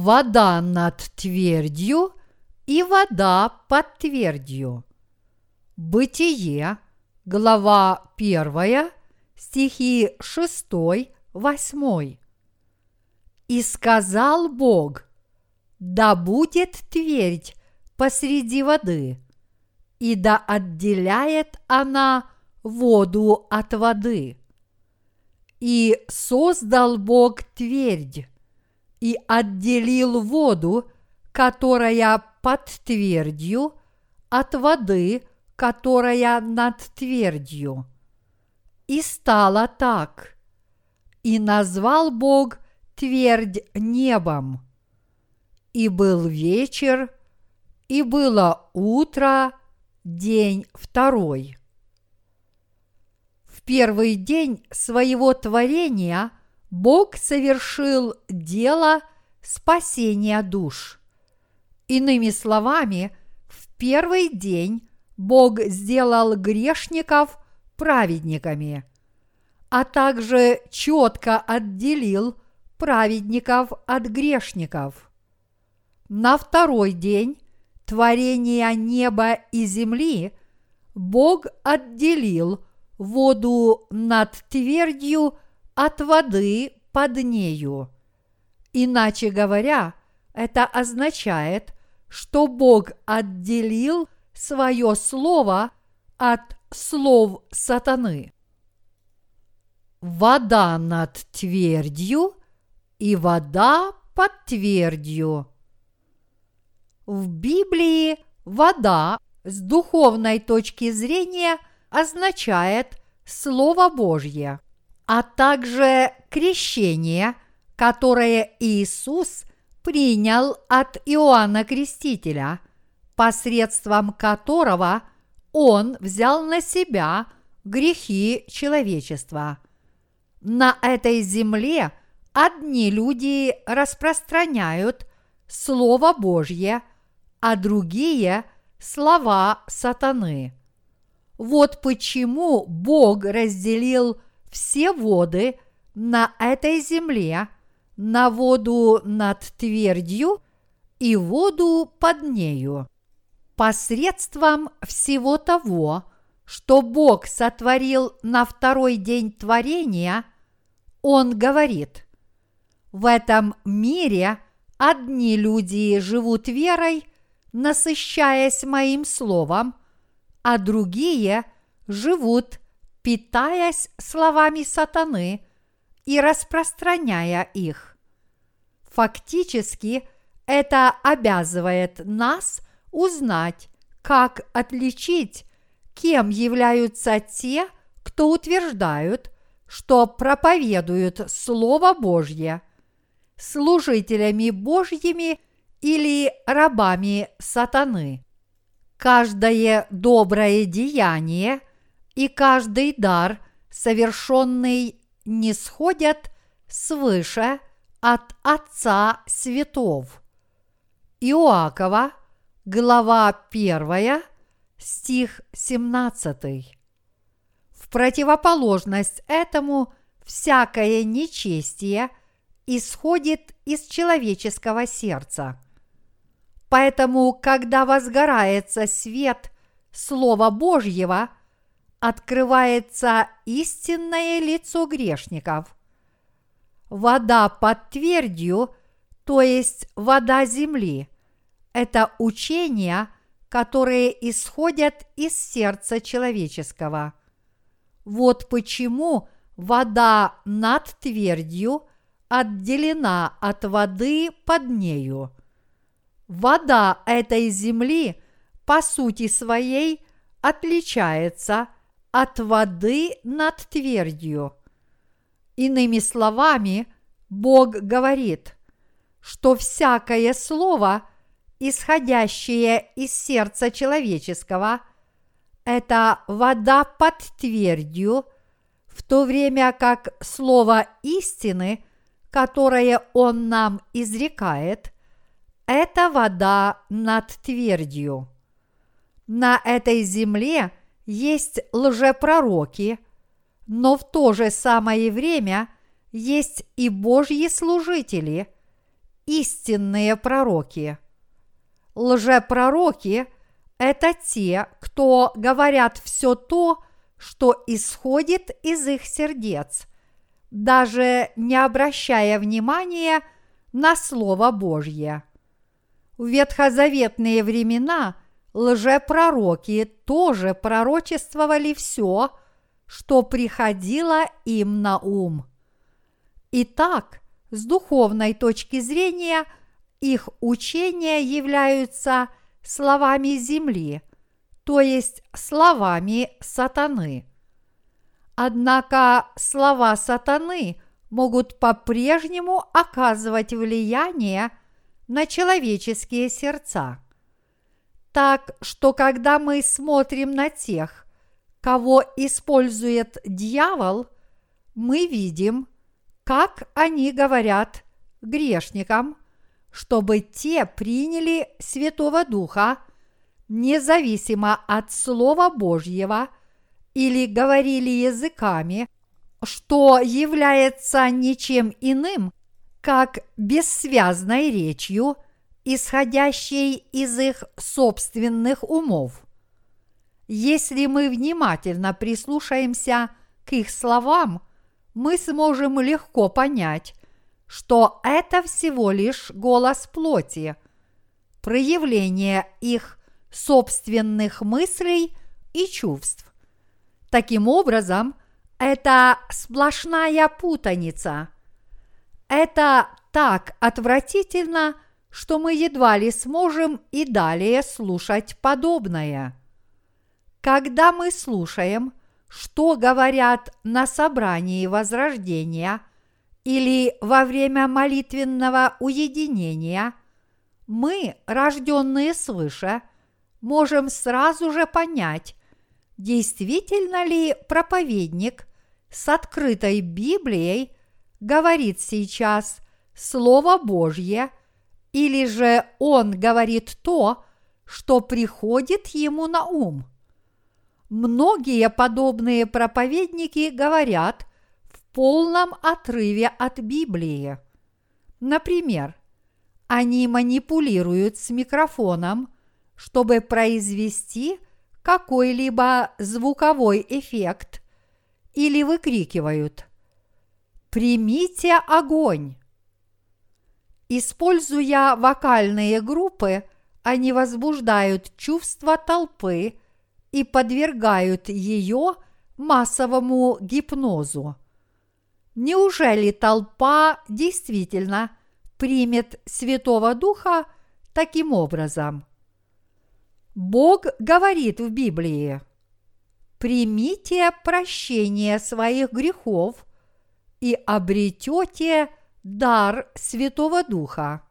вода над твердью и вода под твердью. Бытие, глава 1, стихи 6, 8. И сказал Бог, да будет твердь посреди воды, и да отделяет она воду от воды. И создал Бог твердь, и отделил воду, которая под твердью, от воды, которая над твердью. И стало так. И назвал Бог твердь небом. И был вечер, и было утро, день второй. В первый день своего творения Бог совершил дело спасения душ. Иными словами, в первый день Бог сделал грешников праведниками, а также четко отделил праведников от грешников. На второй день творения неба и земли Бог отделил воду над твердью от воды под нею. Иначе говоря, это означает, что Бог отделил свое слово от слов сатаны. Вода над твердью и вода под твердью. В Библии вода с духовной точки зрения означает Слово Божье, а также крещение, которое Иисус принял от Иоанна Крестителя, посредством которого он взял на себя грехи человечества. На этой земле одни люди распространяют Слово Божье, а другие – слова сатаны. Вот почему Бог разделил все воды на этой земле – на воду над твердью и воду под нею. Посредством всего того, что Бог сотворил на второй день творения, Он говорит, в этом мире одни люди живут верой, насыщаясь моим словом, а другие живут, питаясь словами сатаны и распространяя их. Фактически это обязывает нас узнать, как отличить, кем являются те, кто утверждают, что проповедуют Слово Божье, служителями Божьими или рабами сатаны. Каждое доброе деяние и каждый дар, совершенный, не сходят свыше – от Отца Светов. Иоакова, глава 1, стих 17. В противоположность этому всякое нечестие исходит из человеческого сердца. Поэтому, когда возгорается свет Слова Божьего, открывается истинное лицо грешников – вода под твердью, то есть вода земли. Это учения, которые исходят из сердца человеческого. Вот почему вода над твердью отделена от воды под нею. Вода этой земли по сути своей отличается от воды над твердью – Иными словами, Бог говорит, что всякое слово, исходящее из сердца человеческого, это вода под твердью, в то время как слово истины, которое Он нам изрекает, это вода над твердью. На этой земле есть лжепророки – но в то же самое время есть и Божьи служители, истинные пророки. Лжепророки – это те, кто говорят все то, что исходит из их сердец, даже не обращая внимания на Слово Божье. В ветхозаветные времена лжепророки тоже пророчествовали все, что приходило им на ум. Итак, с духовной точки зрения их учения являются словами земли, то есть словами сатаны. Однако слова сатаны могут по-прежнему оказывать влияние на человеческие сердца. Так что когда мы смотрим на тех, кого использует дьявол, мы видим, как они говорят грешникам, чтобы те приняли Святого Духа, независимо от Слова Божьего, или говорили языками, что является ничем иным, как бессвязной речью, исходящей из их собственных умов. Если мы внимательно прислушаемся к их словам – мы сможем легко понять, что это всего лишь голос плоти, проявление их собственных мыслей и чувств. Таким образом, это сплошная путаница. Это так отвратительно, что мы едва ли сможем и далее слушать подобное. Когда мы слушаем – что говорят на собрании возрождения или во время молитвенного уединения, мы, рожденные свыше, можем сразу же понять, действительно ли проповедник с открытой Библией говорит сейчас Слово Божье, или же он говорит то, что приходит ему на ум. Многие подобные проповедники говорят в полном отрыве от Библии. Например, они манипулируют с микрофоном, чтобы произвести какой-либо звуковой эффект или выкрикивают «Примите огонь!». Используя вокальные группы, они возбуждают чувство толпы – и подвергают ее массовому гипнозу. Неужели толпа действительно примет Святого Духа таким образом? Бог говорит в Библии, примите прощение своих грехов и обретете дар Святого Духа.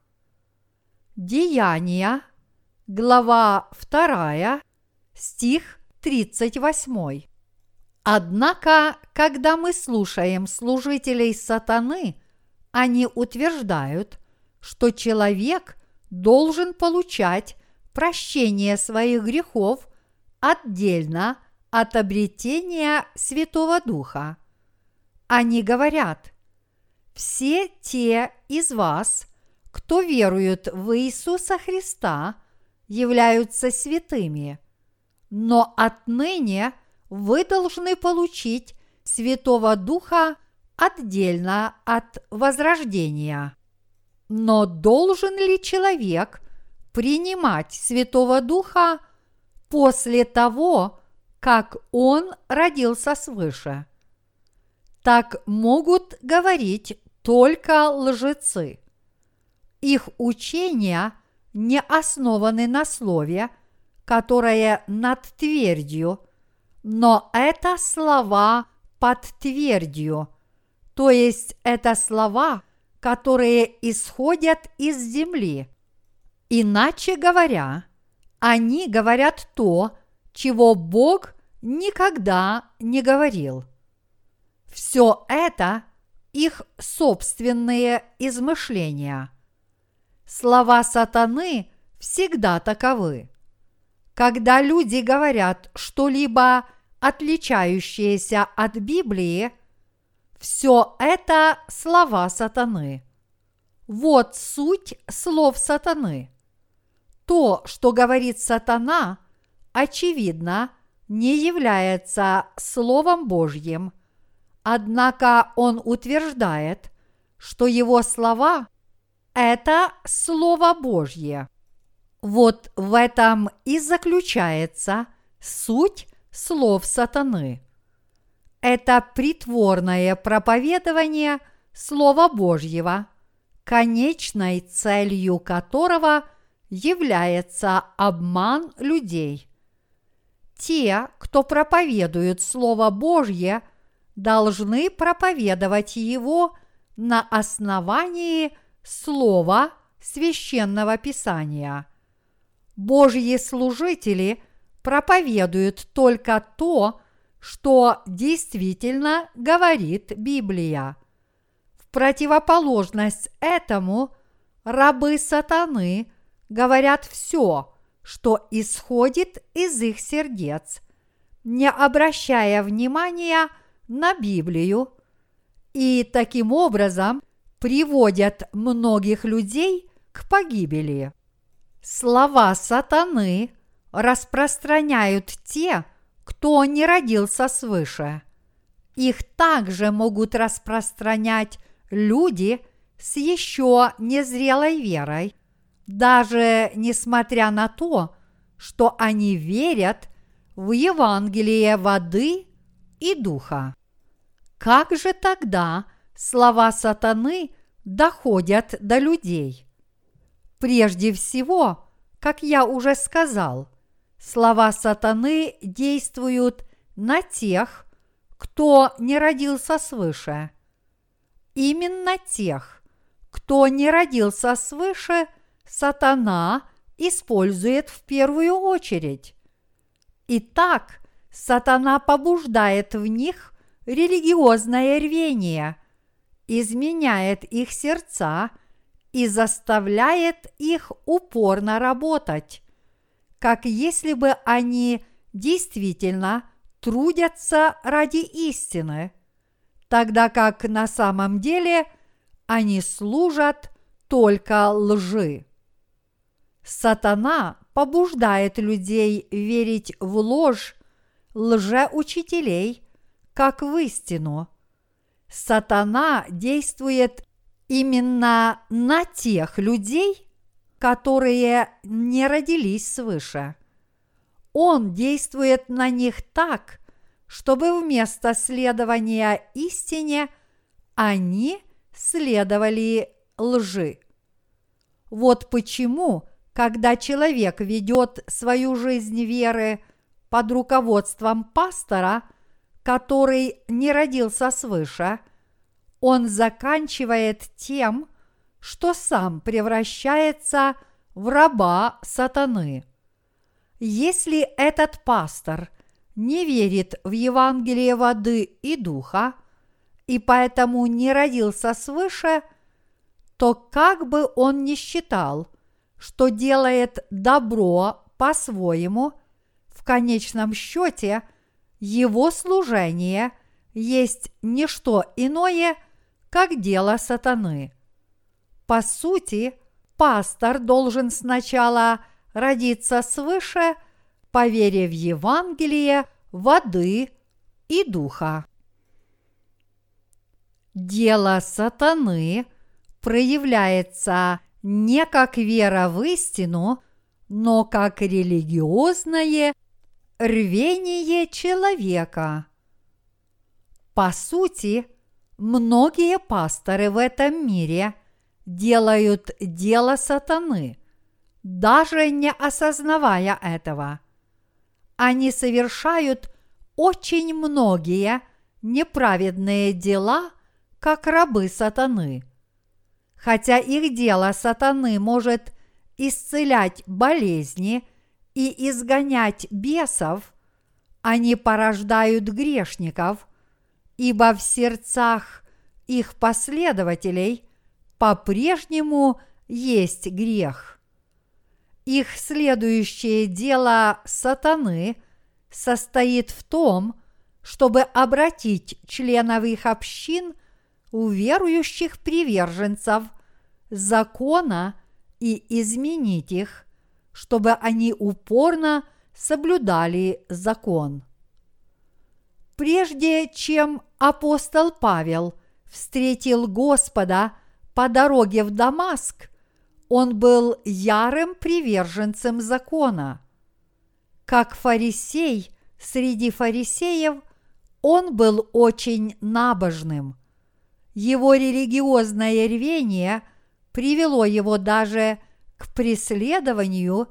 Деяния, глава 2, стих 38. Однако, когда мы слушаем служителей сатаны, они утверждают, что человек должен получать прощение своих грехов отдельно от обретения Святого Духа. Они говорят, все те из вас, кто верует в Иисуса Христа, являются святыми – но отныне вы должны получить Святого Духа отдельно от возрождения. Но должен ли человек принимать Святого Духа после того, как он родился свыше? Так могут говорить только лжецы. Их учения не основаны на слове – которое над твердью, но это слова под твердью, то есть это слова, которые исходят из земли. Иначе говоря, они говорят то, чего Бог никогда не говорил. Все это их собственные измышления. Слова сатаны всегда таковы. Когда люди говорят что-либо отличающееся от Библии, все это слова сатаны. Вот суть слов сатаны. То, что говорит сатана, очевидно, не является Словом Божьим, однако он утверждает, что его слова – это Слово Божье. Вот в этом и заключается суть слов сатаны. Это притворное проповедование Слова Божьего, конечной целью которого является обман людей. Те, кто проповедует Слово Божье, должны проповедовать его на основании Слова Священного Писания. Божьи служители проповедуют только то, что действительно говорит Библия. В противоположность этому рабы сатаны говорят все, что исходит из их сердец, не обращая внимания на Библию, и таким образом приводят многих людей к погибели. Слова сатаны распространяют те, кто не родился свыше. Их также могут распространять люди с еще незрелой верой, даже несмотря на то, что они верят в Евангелие воды и духа. Как же тогда слова сатаны доходят до людей? Прежде всего, как я уже сказал, слова сатаны действуют на тех, кто не родился свыше. Именно тех, кто не родился свыше, сатана использует в первую очередь. Итак, сатана побуждает в них религиозное рвение, изменяет их сердца и заставляет их упорно работать, как если бы они действительно трудятся ради истины, тогда как на самом деле они служат только лжи. Сатана побуждает людей верить в ложь лжеучителей, как в истину. Сатана действует именно на тех людей, которые не родились свыше. Он действует на них так, чтобы вместо следования истине они следовали лжи. Вот почему, когда человек ведет свою жизнь веры под руководством пастора, который не родился свыше, он заканчивает тем, что сам превращается в раба сатаны. Если этот пастор не верит в Евангелие воды и духа, и поэтому не родился свыше, то как бы он ни считал, что делает добро по-своему, в конечном счете его служение есть не что иное, как дело сатаны – по сути, пастор должен сначала родиться свыше по вере в Евангелие, воды и духа. Дело сатаны проявляется не как вера в истину, но как религиозное рвение человека. По сути, многие пасторы в этом мире – делают дело сатаны, даже не осознавая этого. Они совершают очень многие неправедные дела, как рабы сатаны. Хотя их дело сатаны может исцелять болезни и изгонять бесов, они порождают грешников, ибо в сердцах их последователей по-прежнему есть грех. Их следующее дело сатаны состоит в том, чтобы обратить членов их общин у верующих приверженцев закона и изменить их, чтобы они упорно соблюдали закон. Прежде чем апостол Павел встретил Господа по дороге в Дамаск, он был ярым приверженцем закона. Как фарисей среди фарисеев, он был очень набожным. Его религиозное рвение привело его даже к преследованию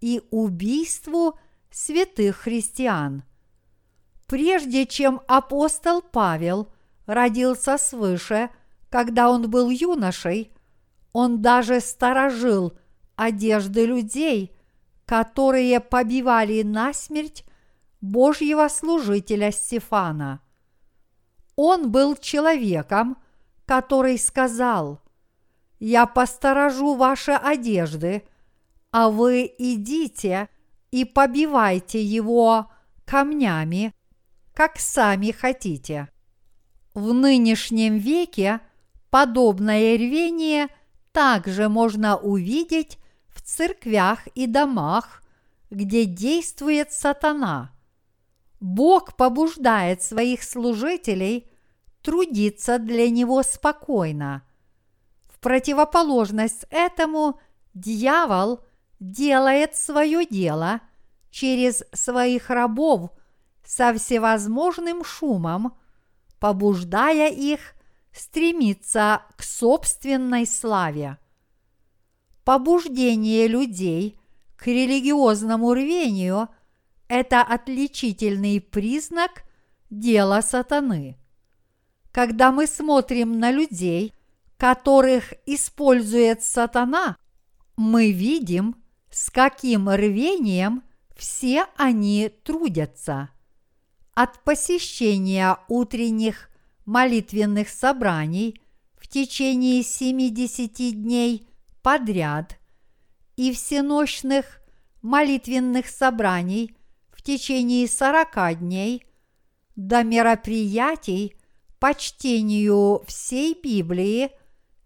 и убийству святых христиан. Прежде чем апостол Павел родился свыше, когда он был юношей, он даже сторожил одежды людей, которые побивали насмерть Божьего служителя Стефана. Он был человеком, который сказал, «Я посторожу ваши одежды, а вы идите и побивайте его камнями, как сами хотите». В нынешнем веке подобное рвение также можно увидеть в церквях и домах, где действует сатана – Бог побуждает своих служителей трудиться для Него спокойно. Противоположность этому дьявол делает свое дело через своих рабов со всевозможным шумом, побуждая их стремиться к собственной славе. Побуждение людей к религиозному рвению – это отличительный признак дела сатаны. Когда мы смотрим на людей, которых использует сатана, мы видим, с каким рвением все они трудятся. От посещения утренних молитвенных собраний в течение 70 дней подряд и всеночных молитвенных собраний в течение сорока дней до мероприятий по чтению всей Библии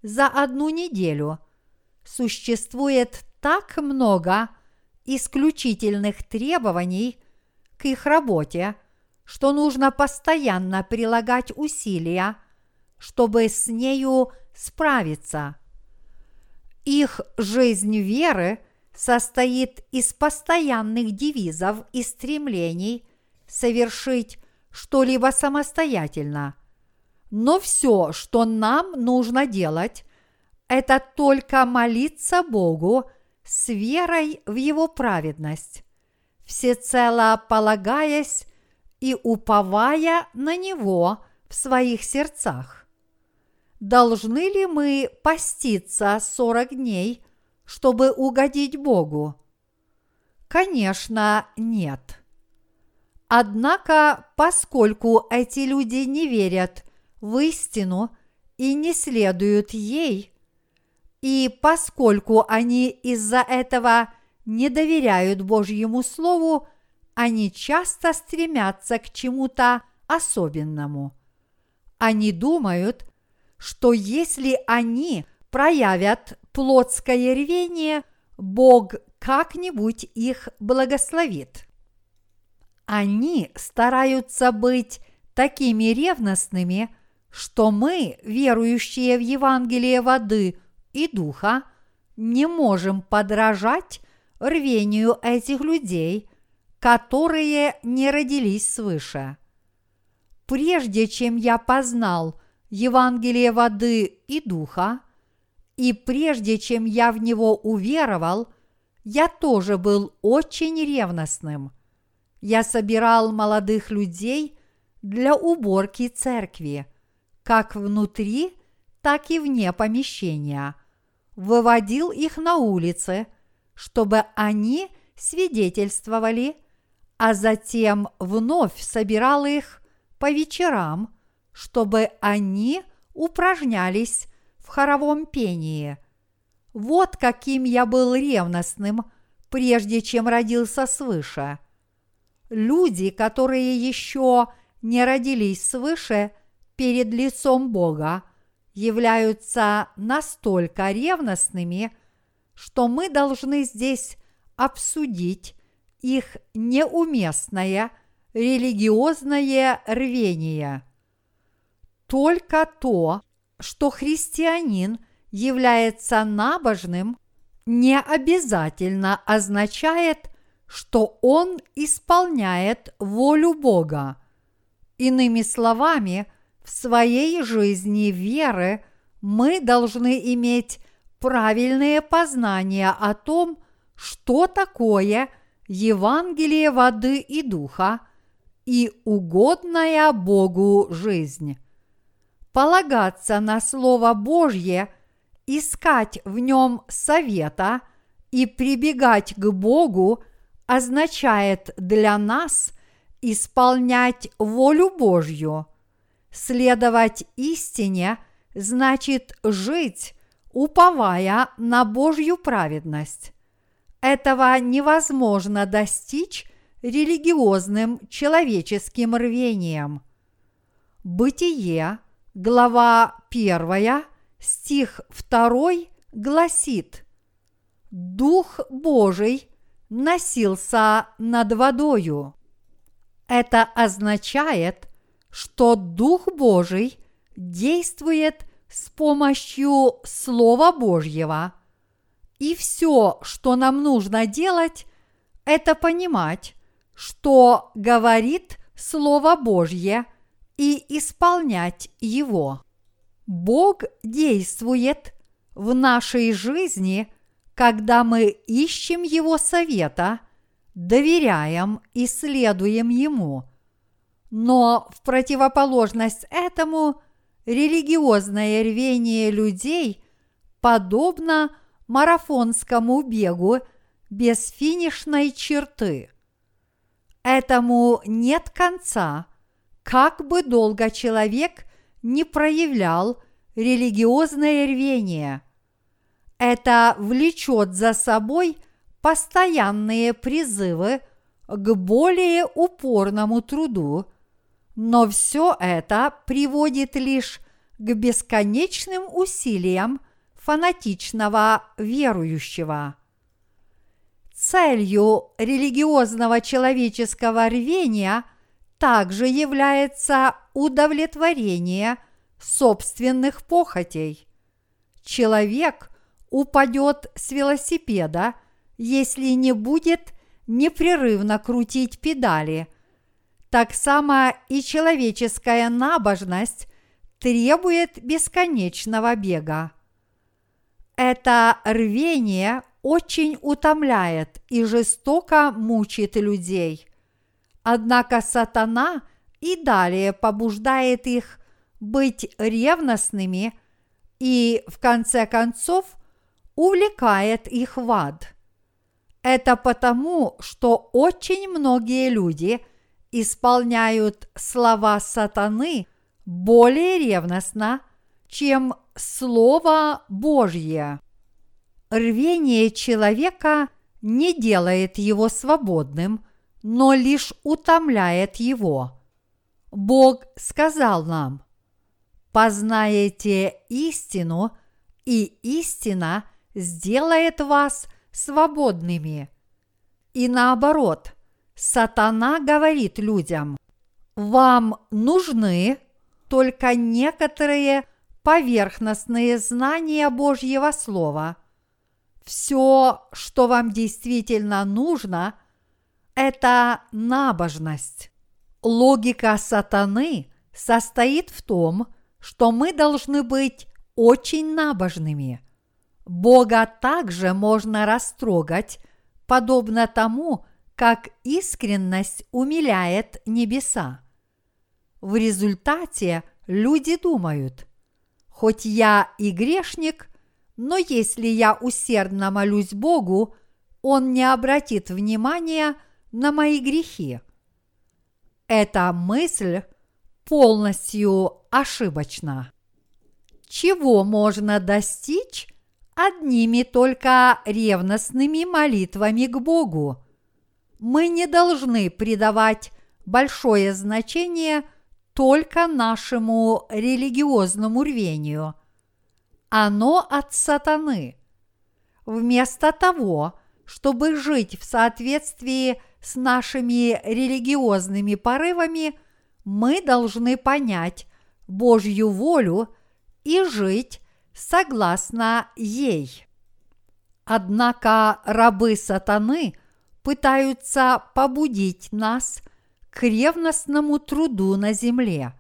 за одну неделю существует так много исключительных требований к их работе, что нужно постоянно прилагать усилия, чтобы с нею справиться. Их жизнь веры – состоит из постоянных девизов и стремлений совершить что-либо самостоятельно. Но все, что нам нужно делать, это только молиться Богу с верой в Его праведность, всецело полагаясь и уповая на Него в своих сердцах. Должны ли мы поститься сорок дней – чтобы угодить Богу? Конечно, нет. Однако, поскольку эти люди не верят в истину и не следуют ей, и поскольку они из-за этого не доверяют Божьему Слову, они часто стремятся к чему-то особенному. Они думают, что если они проявят плотское рвение, Бог как-нибудь их благословит. Они стараются быть такими ревностными, что мы, верующие в Евангелие воды и духа, не можем подражать рвению этих людей, которые не родились свыше. Прежде чем я познал Евангелие воды и духа, и прежде чем я в него уверовал, я тоже был очень ревностным. Я собирал молодых людей для уборки церкви, как внутри, так и вне помещения. Выводил их на улицы, чтобы они свидетельствовали, а затем вновь собирал их по вечерам, чтобы они упражнялись в хоровом пении. Вот каким я был ревностным, прежде чем родился свыше. Люди, которые еще не родились свыше перед лицом Бога, являются настолько ревностными, что мы должны здесь обсудить их неуместное религиозное рвение. Только то, что христианин является набожным, не обязательно означает, что он исполняет волю Бога. Иными словами, в своей жизни веры мы должны иметь правильные познания о том, что такое Евангелие воды и духа и угодная Богу жизнь. Полагаться на Слово Божье, искать в нем совета и прибегать к Богу означает для нас исполнять волю Божью. Следовать истине значит жить, уповая на Божью праведность. Этого невозможно достичь религиозным человеческим рвением. Бытие, глава 1, стих 2 гласит «Дух Божий носился над водою». Это означает, что Дух Божий действует с помощью Слова Божьего – и все, что нам нужно делать, это понимать, что говорит Слово Божье и исполнять его. Бог действует в нашей жизни, когда мы ищем Его совета, доверяем и следуем Ему. Но в противоположность этому религиозное рвение людей подобно – марафонскому бегу без финишной черты. Этому нет конца, как бы долго человек не проявлял религиозное рвение. Это влечет за собой постоянные призывы к более упорному труду, но все это приводит лишь к бесконечным усилиям – фанатичного верующего. Целью религиозного человеческого рвения также является удовлетворение собственных похотей. Человек упадет с велосипеда, если не будет непрерывно крутить педали. Так само и человеческая набожность требует бесконечного бега. Это рвение очень утомляет и жестоко мучит людей. Однако сатана и далее побуждает их быть ревностными и, в конце концов, увлекает их в ад. Это потому, что очень многие люди исполняют слова сатаны более ревностно, чем Слово Божье. Рвение человека не делает его свободным, но лишь утомляет его. Бог сказал нам, познаете истину, и истина сделает вас свободными. И наоборот, сатана говорит людям, вам нужны только некоторые поверхностные знания Божьего Слова. Все, что вам действительно нужно, это набожность. Логика сатаны состоит в том, что мы должны быть очень набожными. Бога также можно растрогать, подобно тому, как искренность умиляет небеса. В результате люди думают – Хоть я и грешник, но если я усердно молюсь Богу, Он не обратит внимания на мои грехи. Эта мысль полностью ошибочна. Чего можно достичь одними только ревностными молитвами к Богу? Мы не должны придавать большое значение – только нашему религиозному рвению. оно от сатаны. Вместо того, чтобы жить в соответствии с нашими религиозными порывами, мы должны понять Божью волю и жить согласно ей. Однако рабы сатаны пытаются побудить нас к ревностному труду на земле.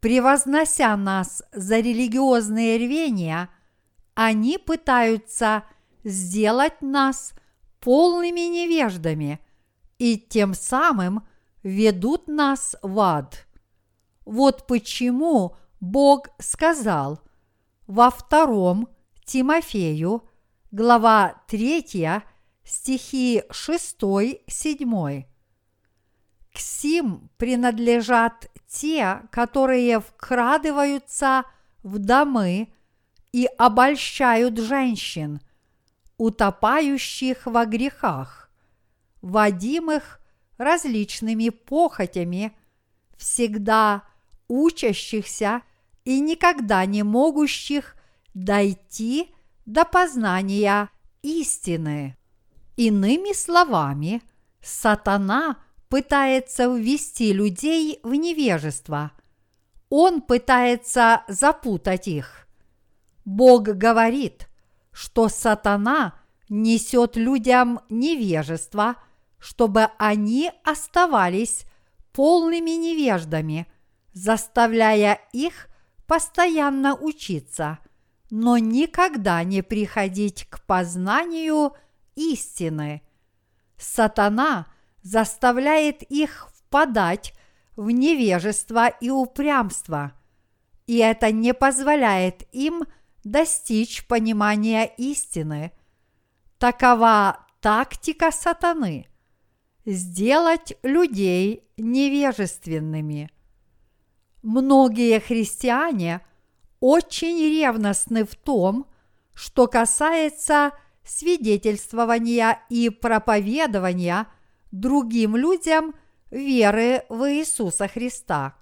Превознося нас за религиозные рвения, они пытаются сделать нас полными невеждами и тем самым ведут нас в ад. Вот почему Бог сказал во втором Тимофею, глава 3, стихи 6-7. К сим принадлежат те, которые вкрадываются в домы и обольщают женщин, утопающих во грехах, водимых различными похотями, всегда учащихся и никогда не могущих дойти до познания истины. Иными словами, сатана пытается ввести людей в невежество. Он пытается запутать их. Бог говорит, что сатана несет людям невежество, чтобы они оставались полными невеждами, заставляя их постоянно учиться, но никогда не приходить к познанию истины. Сатана заставляет их впадать в невежество и упрямство, и это не позволяет им достичь понимания истины. Такова тактика сатаны – сделать людей невежественными. Многие христиане очень ревностны в том, что касается свидетельствования и проповедования другим людям веры в Иисуса Христа.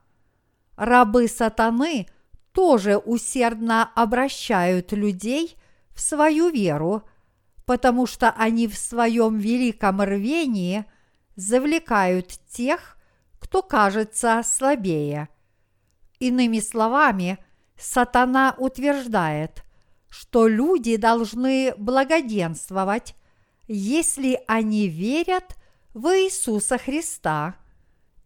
Рабы сатаны тоже усердно обращают людей в свою веру, потому что они в своем великом рвении завлекают тех, кто кажется слабее. Иными словами, сатана утверждает – что люди должны благоденствовать, если они верят в Иисуса Христа,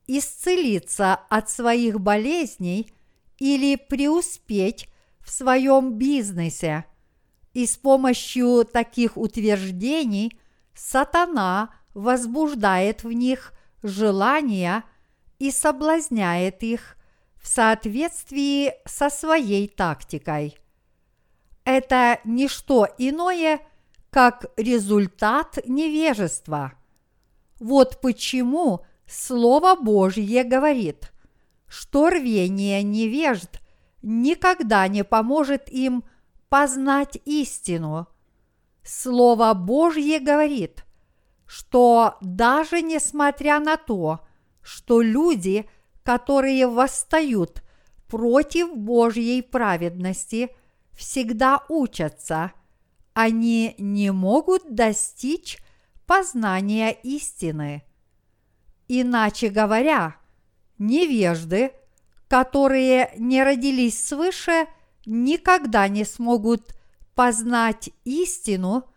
исцелиться от своих болезней или преуспеть в своем бизнесе. И с помощью таких утверждений сатана возбуждает в них желания и соблазняет их в соответствии со своей тактикой – это не что иное, как результат невежества. Вот почему Слово Божье говорит, что рвение невежд никогда не поможет им познать истину. Слово Божье говорит, что даже несмотря на то, что люди, которые восстают против Божьей праведности – всегда учатся, они не могут достичь познания истины. Иначе говоря, невежды, которые не родились свыше, никогда не смогут познать истину,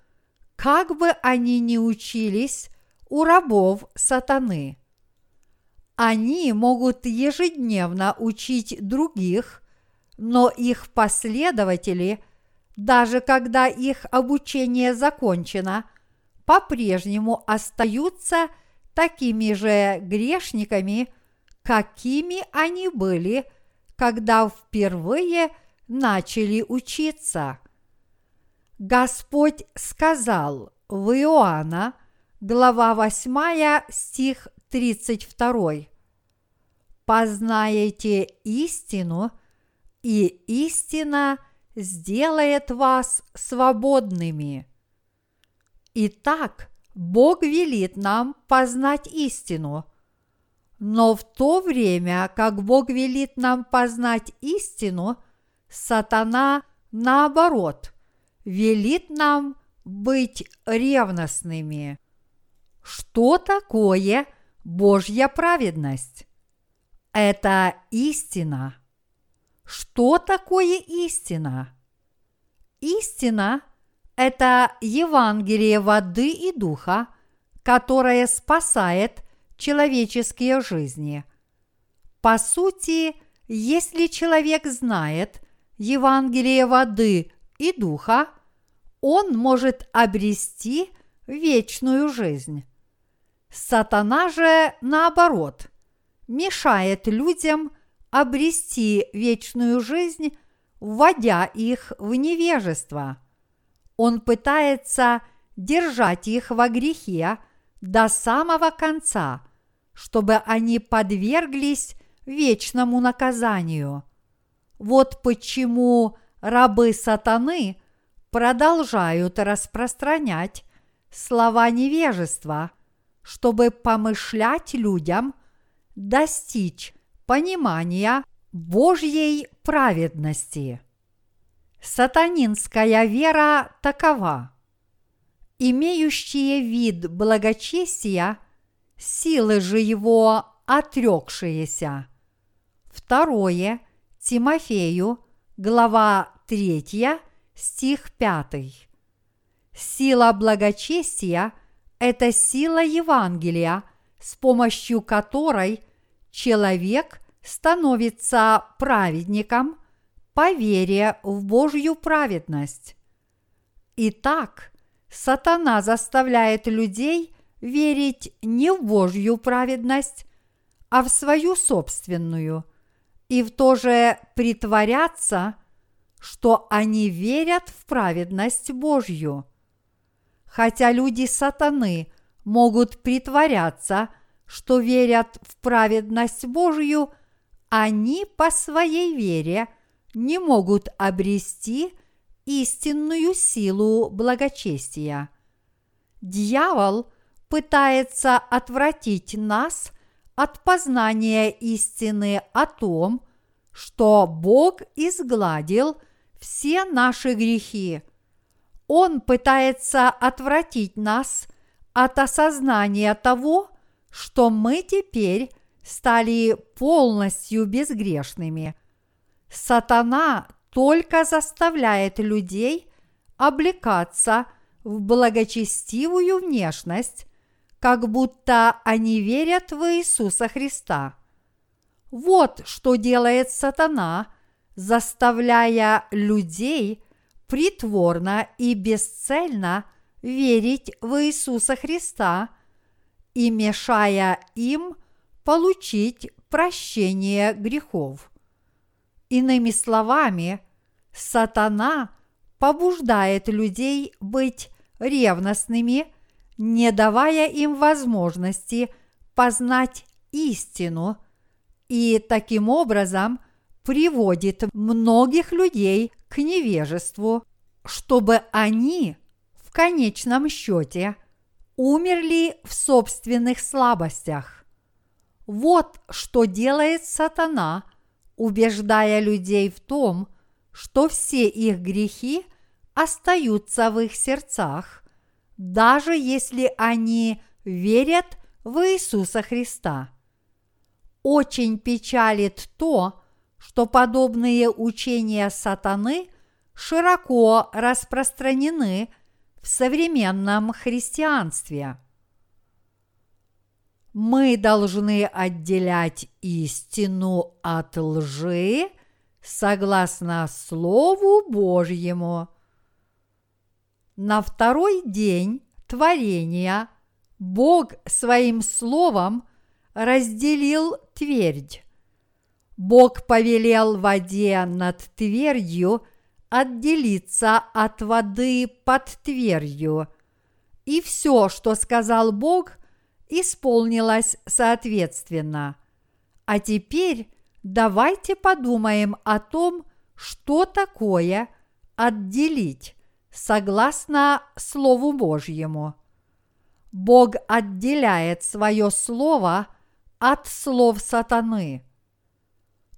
как бы они ни учились у рабов сатаны. Они могут ежедневно учить других – но их последователи, даже когда их обучение закончено, по-прежнему остаются такими же грешниками, какими они были, когда впервые начали учиться. Господь сказал в Иоанна, глава 8, стих 32. «Познаете истину, и истина сделает вас свободными. Итак, Бог велит нам познать истину. Но в то время, как Бог велит нам познать истину, сатана наоборот, велит нам быть ревностными. Что такое Божья праведность? Это истина. Что такое истина? Истина – это Евангелие воды и духа, которое спасает человеческие жизни. По сути, если человек знает Евангелие воды и духа, он может обрести вечную жизнь. Сатана же, наоборот, мешает людям обрести вечную жизнь, вводя их в невежество. Он пытается держать их во грехе до самого конца, чтобы они подверглись вечному наказанию. Вот почему рабы сатаны продолжают распространять слова невежества, чтобы помышлять людям достичь понимания Божьей праведности. Сатанинская вера такова. Имеющие вид благочестия, силы же его отрекшиеся. Второе Тимофею, глава 3, стих 5. Сила благочестия – это сила Евангелия, с помощью которой человек становится праведником по вере в Божью праведность. Итак, сатана заставляет людей верить не в Божью праведность, а в свою собственную, и в то же притворяться – что они верят в праведность Божью. Хотя люди сатаны могут притворяться, что верят в праведность Божью, они по своей вере не могут обрести истинную силу благочестия. Дьявол пытается отвратить нас от познания истины о том, что Бог изгладил все наши грехи. Он пытается отвратить нас от осознания того, что мы теперь стали полностью безгрешными. Сатана только заставляет людей облекаться в благочестивую внешность, как будто они верят в Иисуса Христа. Вот что делает сатана – заставляя людей притворно и бесцельно верить в Иисуса Христа и мешая им получить прощение грехов. Иными словами, сатана побуждает людей быть ревностными, не давая им возможности познать истину и таким образом – приводит многих людей к невежеству, чтобы они в конечном счете умерли в собственных слабостях. Вот что делает сатана, убеждая людей в том, что все их грехи остаются в их сердцах, даже если они верят в Иисуса Христа. Очень печалит то, что подобные учения сатаны широко распространены в современном христианстве. Мы должны отделять истину от лжи согласно Слову Божьему. На второй день творения Бог своим словом разделил твердь Бог повелел воде над твердью отделиться от воды под твердью. И все, что сказал Бог, исполнилось соответственно. А теперь давайте подумаем о том, что такое отделить согласно Слову Божьему. Бог отделяет свое Слово от слов сатаны –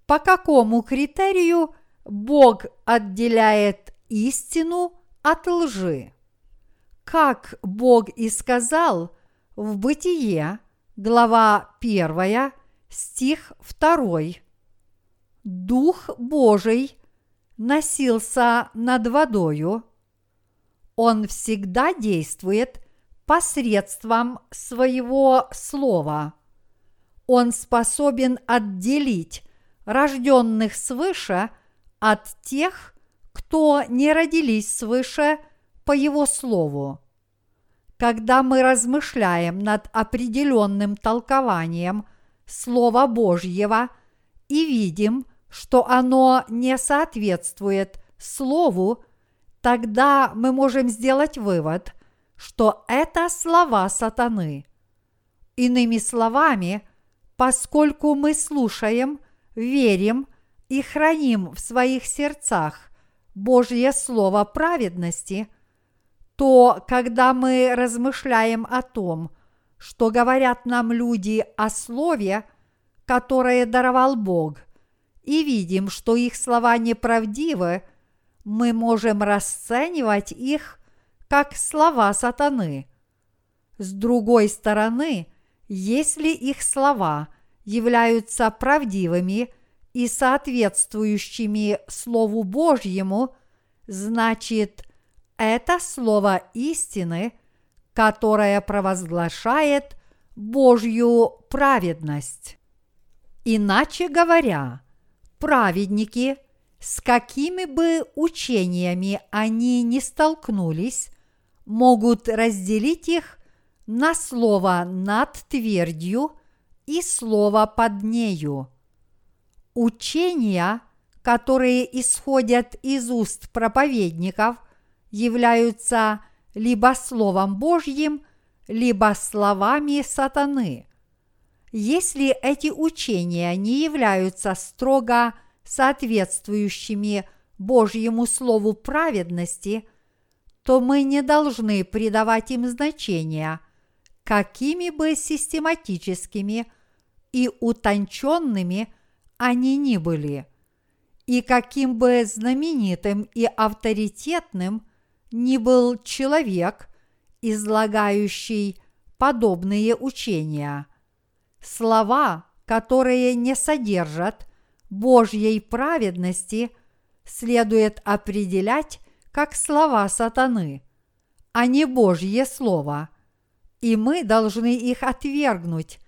по какому критерию Бог отделяет истину от лжи. Как Бог и сказал в Бытие, глава 1, стих 2. Дух Божий носился над водою. Он всегда действует посредством своего слова. Он способен отделить рожденных свыше от тех, кто не родились свыше по Его Слову. Когда мы размышляем над определенным толкованием Слова Божьего и видим, что оно не соответствует Слову, тогда мы можем сделать вывод, что это слова сатаны. Иными словами, поскольку мы слушаем, верим и храним в своих сердцах Божье Слово праведности, то когда мы размышляем о том, что говорят нам люди о Слове, которое даровал Бог, и видим, что их слова неправдивы, мы можем расценивать их как слова сатаны. С другой стороны, если их слова являются правдивыми и соответствующими Слову Божьему, значит, это слово истины, которое провозглашает Божью праведность. Иначе говоря, праведники, с какими бы учениями они ни столкнулись, могут разделить их на слово над твердью и слово под нею. Учения, которые исходят из уст проповедников, являются либо Словом Божьим, либо словами сатаны. Если эти учения не являются строго соответствующими Божьему Слову праведности, то мы не должны придавать им значения, какими бы систематическими и утонченными они ни были, и каким бы знаменитым и авторитетным ни был человек, излагающий подобные учения. Слова, которые не содержат Божьей праведности, следует определять как слова сатаны, а не Божье Слово. И мы должны их отвергнуть,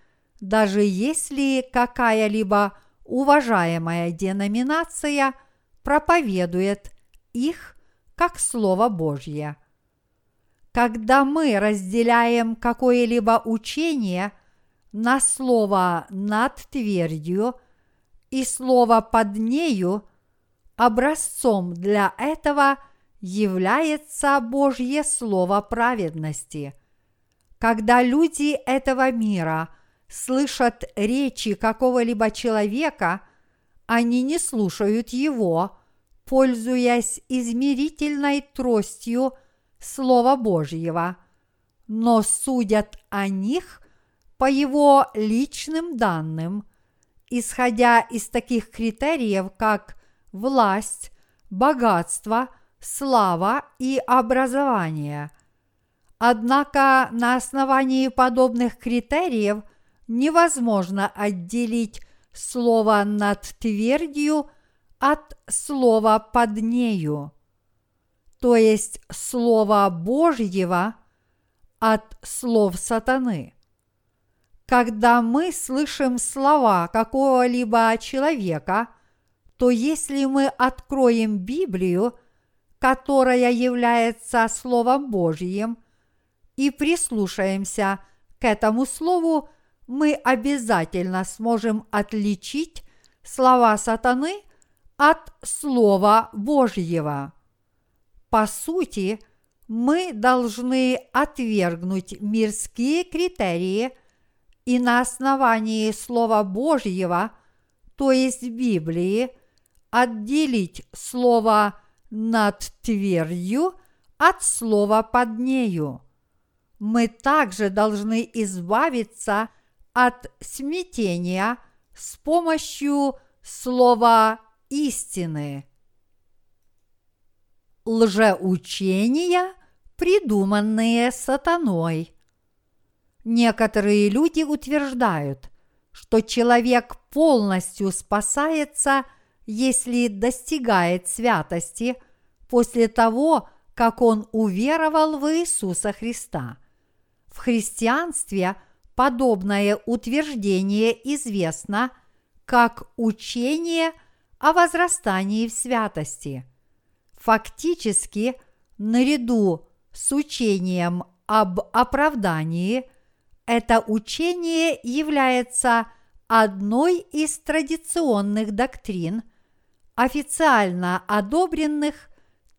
даже если какая-либо уважаемая деноминация проповедует их как Слово Божье. Когда мы разделяем какое-либо учение на слово над твердью и слово под нею, образцом для этого является Божье Слово праведности. Когда люди этого мира слышат речи какого-либо человека, они не слушают его – пользуясь измерительной тростью Слова Божьего, но судят о них по его личным данным, исходя из таких критериев, как власть, богатство, слава и образование. Однако на основании подобных критериев невозможно отделить слово над твердью – от слова под нею, то есть слова Божьего от слов сатаны. Когда мы слышим слова какого-либо человека, то если мы откроем Библию, которая является Словом Божьим, и прислушаемся к этому слову, мы обязательно сможем отличить слова сатаны от Слова Божьего. По сути, мы должны отвергнуть мирские критерии и на основании Слова Божьего, то есть Библии, отделить Слово над твердью от Слова под нею. Мы также должны избавиться от смятения с помощью Слова истины. лжеучения, придуманные сатаной. Некоторые люди утверждают, что человек полностью спасается, если достигает святости после того, как он уверовал в Иисуса Христа. В христианстве подобное утверждение известно как учение о возрастании в святости. Фактически, наряду с учением об оправдании, это учение является одной из традиционных доктрин, официально одобренных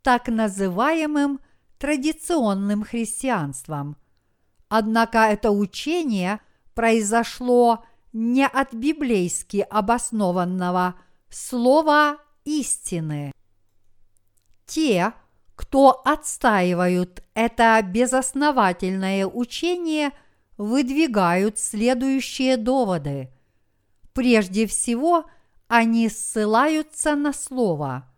так называемым традиционным христианством. Однако это учение произошло не от библейски обоснованного слова истины. Те, кто отстаивают это безосновательное учение, выдвигают следующие доводы. Прежде всего, они ссылаются на слово.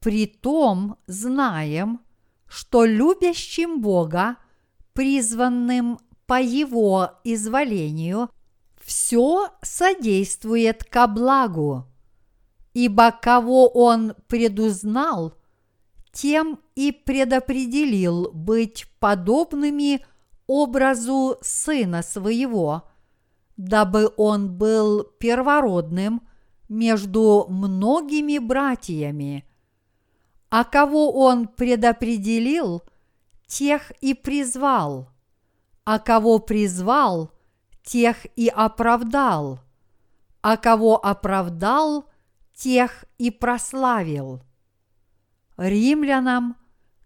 Притом знаем, что любящим Бога, призванным по Его изволению, все содействует ко благу, ибо кого Он предузнал, тем и предопределил быть подобными образу Сына Своего, дабы Он был первородным между многими братьями – а кого он предопределил, тех и призвал, а кого призвал, тех и оправдал, а кого оправдал, тех и прославил. Римлянам,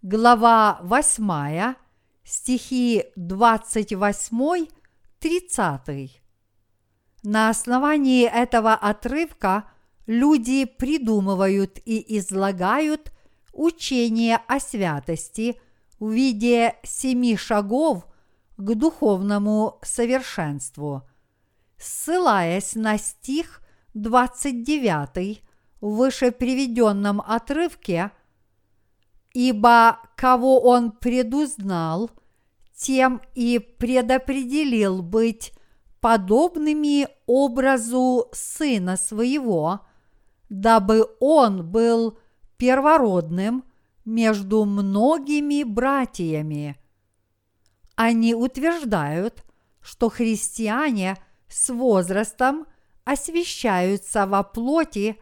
глава 8, стихи 28-30. На основании этого отрывка люди придумывают и излагают учение о святости в виде семи шагов к духовному совершенству. Ссылаясь на стих 29 в выше приведенном отрывке, ибо кого он предузнал, тем и предопределил быть подобными образу сына своего, дабы он был первородным между многими братьями. Они утверждают, что христиане с возрастом освящаются во плоти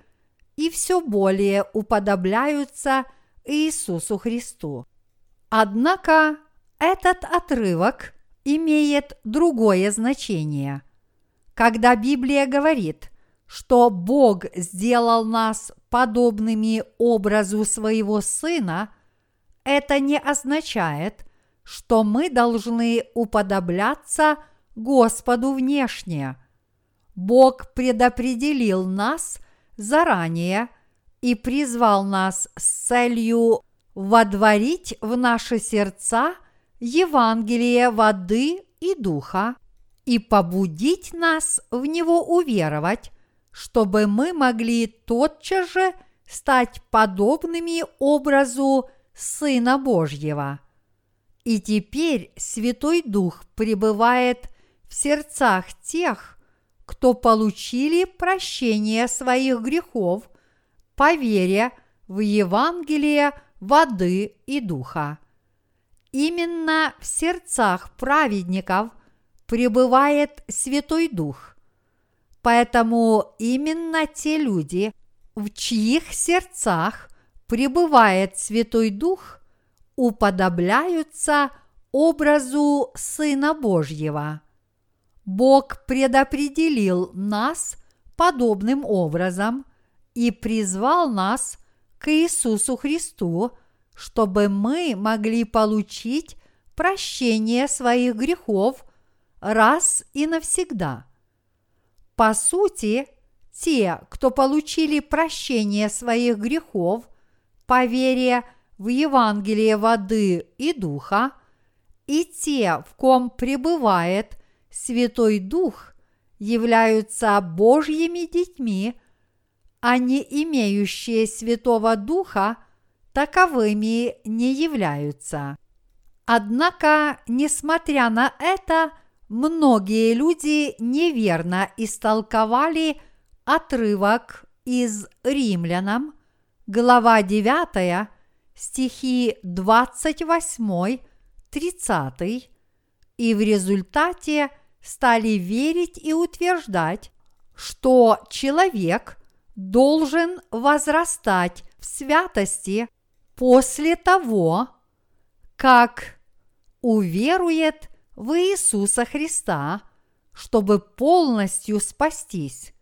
и все более уподобляются Иисусу Христу. Однако этот отрывок имеет другое значение. Когда Библия говорит, что Бог сделал нас подобными образу своего Сына, это не означает, что мы должны уподобляться Господу внешне. Бог предопределил нас заранее и призвал нас с целью водворить в наши сердца Евангелие воды и духа и побудить нас в него уверовать, чтобы мы могли тотчас же стать подобными образу Сына Божьего. И теперь Святой Дух пребывает в сердцах тех, кто получили прощение своих грехов по вере в Евангелие воды и духа. Именно в сердцах праведников пребывает Святой Дух. Поэтому именно те люди, в чьих сердцах пребывает Святой Дух, уподобляются образу Сына Божьего. Бог предопределил нас подобным образом и призвал нас к Иисусу Христу, чтобы мы могли получить прощение своих грехов раз и навсегда – по сути, те, кто получили прощение своих грехов по вере в Евангелие воды и духа, и те, в ком пребывает Святой Дух, являются Божьими детьми, а не имеющие Святого Духа таковыми не являются. Однако, несмотря на это, многие люди неверно истолковали отрывок из Римлянам, глава 9, стихи 28-30, и в результате стали верить и утверждать, что человек должен возрастать в святости после того, как уверует в Иисуса Христа, чтобы полностью спастись.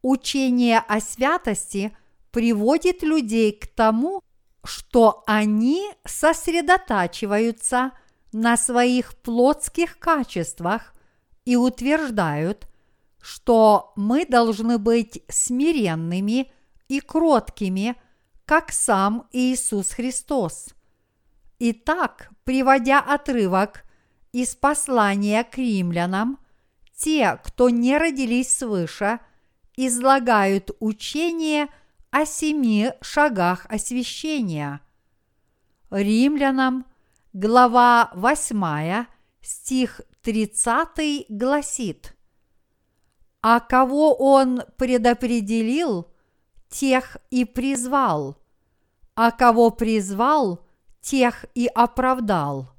Учение о святости приводит людей к тому, что они сосредотачиваются на своих плотских качествах и утверждают, что мы должны быть смиренными и кроткими, как сам Иисус Христос. Итак, приводя отрывок из послания к римлянам, те, кто не родились свыше, излагают учение о семи шагах освящения. Римлянам, глава 8, стих 30 гласит «А кого он предопределил, тех и призвал, а кого призвал, тех и оправдал,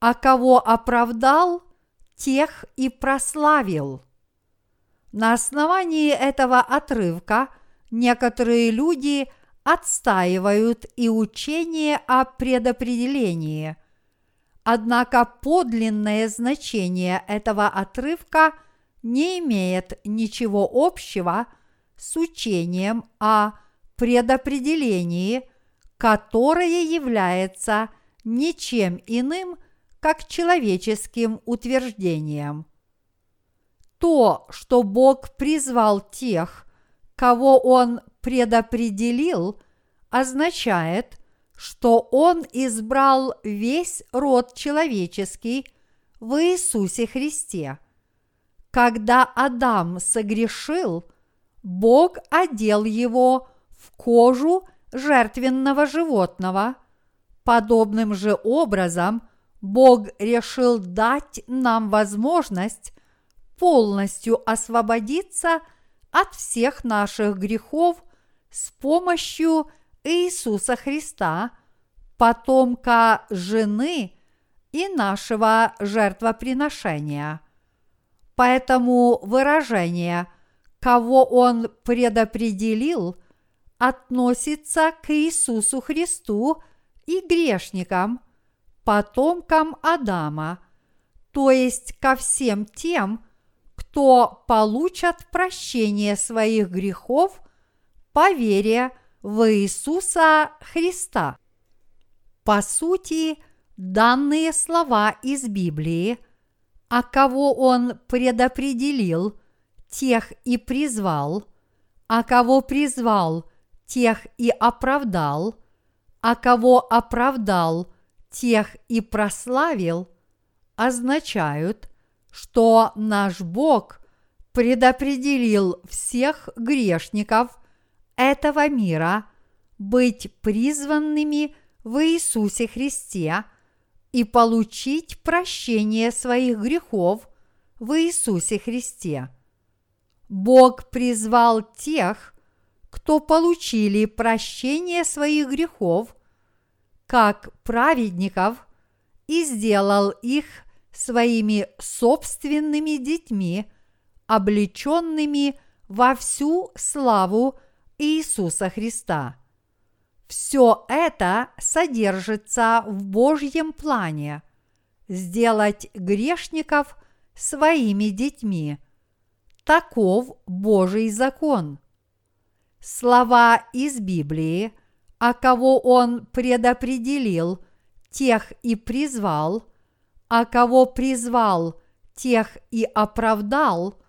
а кого оправдал, тех и прославил». На основании этого отрывка некоторые люди отстаивают и учение о предопределении. Однако подлинное значение этого отрывка не имеет ничего общего с учением о предопределении, которое является ничем иным, как человеческим утверждением то, что Бог призвал тех, кого Он предопределил, означает, что Он избрал весь род человеческий в Иисусе Христе. Когда Адам согрешил, Бог одел его в кожу жертвенного животного. Подобным же образом Бог решил дать нам возможность полностью освободиться от всех наших грехов с помощью Иисуса Христа, потомка жены и нашего жертвоприношения. Поэтому выражение «кого Он предопределил» относится к Иисусу Христу и грешникам, потомкам Адама, то есть ко всем тем, кто получат прощение своих грехов по вере в Иисуса Христа. По сути, данные слова из Библии, а кого Он предопределил, тех и призвал, а кого призвал, тех и оправдал, а кого оправдал, тех и прославил, означают, что наш Бог предопределил всех грешников этого мира быть призванными в Иисусе Христе и получить прощение своих грехов в Иисусе Христе. Бог призвал тех, кто получили прощение своих грехов, как праведников, и сделал их своими собственными детьми, облеченными во всю славу Иисуса Христа. Все это содержится в Божьем плане – сделать грешников своими детьми. Таков Божий закон. Слова из Библии, а кого Он предопределил, тех и призвал – а кого призвал, тех и оправдал,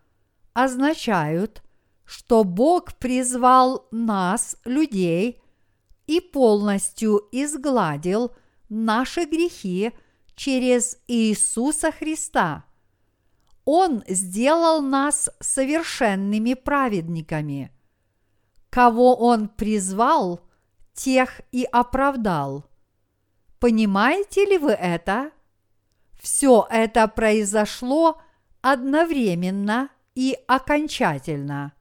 означают, что Бог призвал нас, людей, и полностью изгладил наши грехи через Иисуса Христа. Он сделал нас совершенными праведниками. Кого Он призвал, тех и оправдал. Понимаете ли вы это? Все это произошло одновременно и окончательно.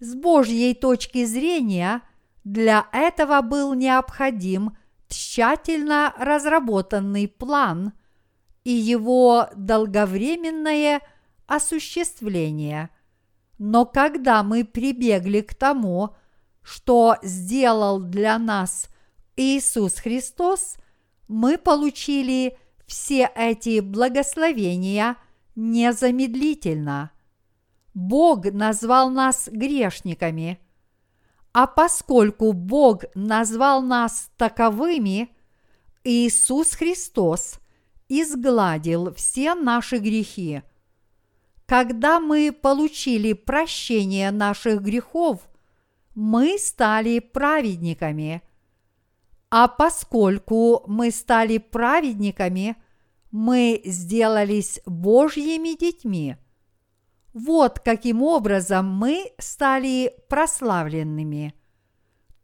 С Божьей точки зрения для этого был необходим тщательно разработанный план и его долговременное осуществление. Но когда мы прибегли к тому, что сделал для нас Иисус Христос, мы получили все эти благословения незамедлительно. Бог назвал нас грешниками, а поскольку Бог назвал нас таковыми, Иисус Христос изгладил все наши грехи. Когда мы получили прощение наших грехов, мы стали праведниками. А поскольку мы стали праведниками, мы сделались Божьими детьми. Вот каким образом мы стали прославленными.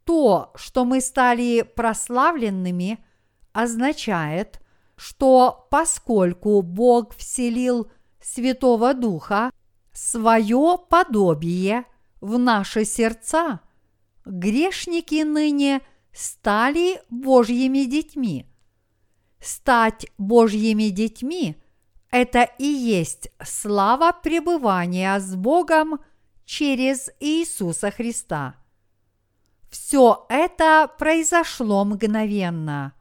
То, что мы стали прославленными, означает, что поскольку Бог вселил Святого Духа свое подобие в наши сердца, грешники ныне стали Божьими детьми. Стать Божьими детьми – это и есть слава пребывания с Богом через Иисуса Христа. Все это произошло мгновенно.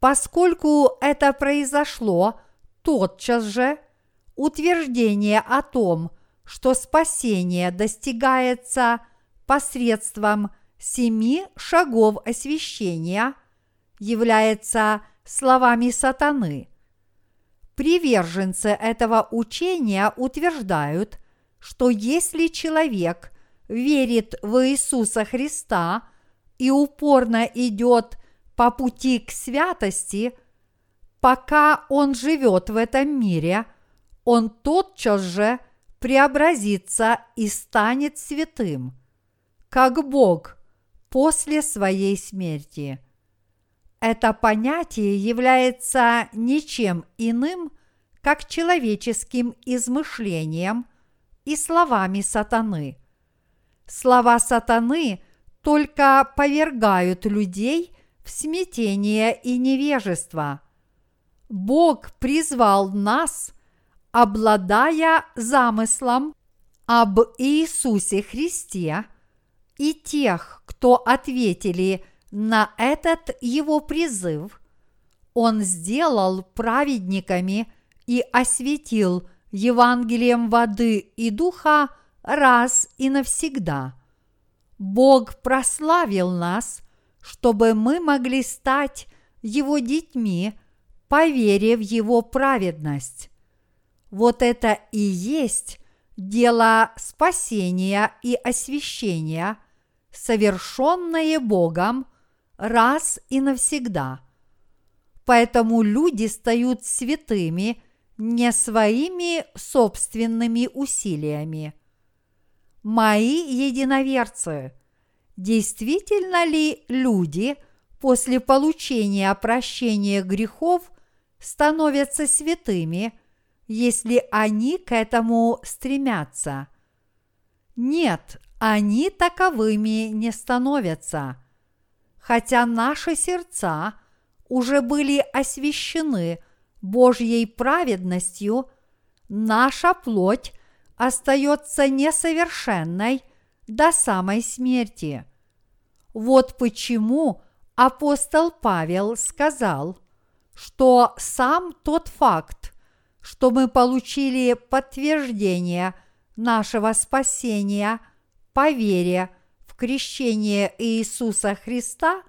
Поскольку это произошло тотчас же, утверждение о том, что спасение достигается посредством семи шагов освящения, является словами сатаны. Приверженцы этого учения утверждают, что если человек верит в Иисуса Христа и упорно идет по пути к святости, пока он живет в этом мире, он тотчас же преобразится и станет святым, как Бог после своей смерти. Это понятие является ничем иным, как человеческим измышлением и словами сатаны. Слова сатаны только повергают людей в смятение и невежество. Бог призвал нас, обладая замыслом об Иисусе Христе, и тех, кто ответили на этот его призыв, Он сделал праведниками и осветил Евангелием воды и духа раз и навсегда. Бог прославил нас чтобы мы могли стать Его детьми по вере в Его праведность. Вот это и есть дело спасения и освящения, совершенное Богом раз и навсегда. Поэтому люди стают святыми не своими собственными усилиями. Мои единоверцы – действительно ли люди после получения прощения грехов становятся святыми, если они к этому стремятся? Нет, они таковыми не становятся. Хотя наши сердца уже были освящены Божьей праведностью, наша плоть остается несовершенной – до самой смерти. Вот почему апостол Павел сказал, что сам тот факт, что мы получили подтверждение нашего спасения по вере в крещение Иисуса Христа,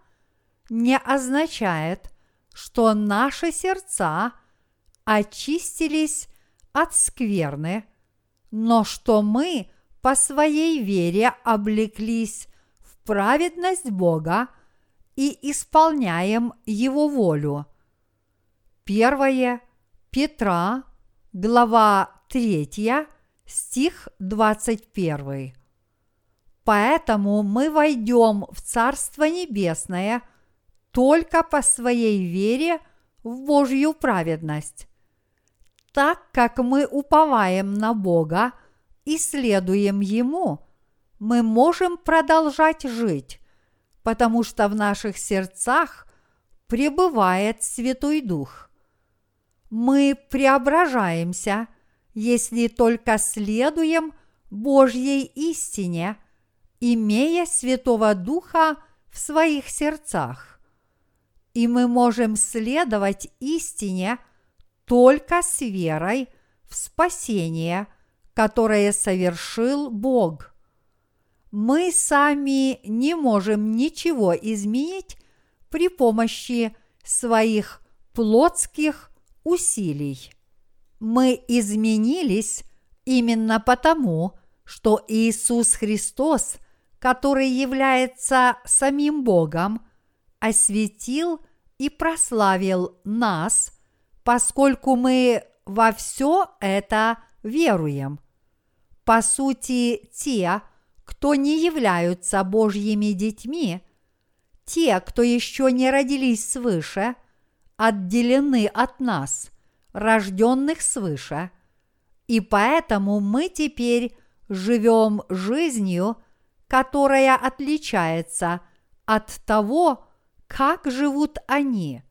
не означает, что наши сердца очистились от скверны, но что мы – по своей вере облеклись в праведность Бога и исполняем Его волю. Первое Петра, глава 3, стих 21. Поэтому мы войдем в Царство Небесное только по своей вере в Божью праведность. Так как мы уповаем на Бога и следуем Ему, мы можем продолжать жить, потому что в наших сердцах пребывает Святой Дух. Мы преображаемся, если только следуем Божьей истине, имея Святого Духа в своих сердцах. И мы можем следовать истине только с верой в спасение, которое совершил Бог. Мы сами не можем ничего изменить при помощи своих плотских усилий. Мы изменились именно потому, что Иисус Христос, который является самим Богом, осветил и прославил нас, поскольку мы во все это веруем. По сути, те, кто не являются Божьими детьми, те, кто еще не родились свыше, отделены от нас, рожденных свыше, и поэтому мы теперь живем жизнью, которая отличается от того, как живут они.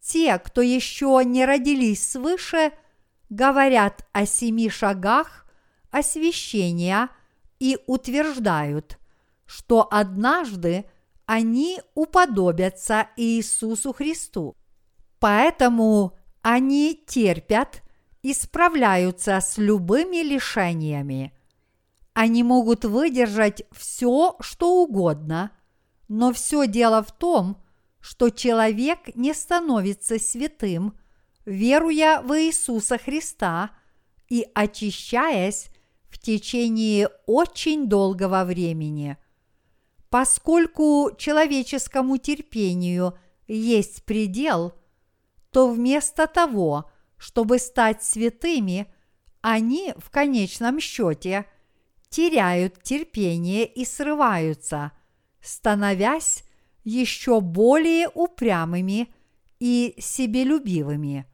Те, кто еще не родились свыше, говорят о семи шагах освящения и утверждают, что однажды – они уподобятся Иисусу Христу. Поэтому они терпят и справляются с любыми лишениями. Они могут выдержать все, что угодно, но все дело в том, что человек не становится святым, веруя в Иисуса Христа и очищаясь в течение очень долгого времени – Поскольку человеческому терпению есть предел, то вместо того, чтобы стать святыми, они в конечном счете теряют терпение и срываются, становясь еще более упрямыми и себелюбивыми.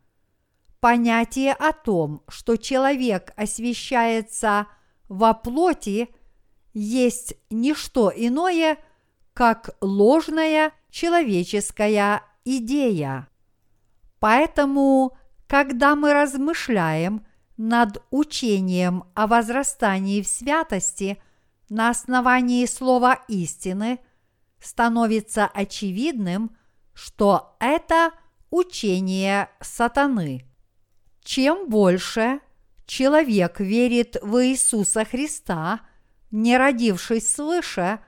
Понятие о том, что человек освещается во плоти – есть не что иное, как ложная человеческая идея. Поэтому, когда мы размышляем над учением о возрастании в святости на основании слова истины, становится очевидным, что это учение сатаны. Чем больше человек верит в Иисуса Христа – не родившись свыше,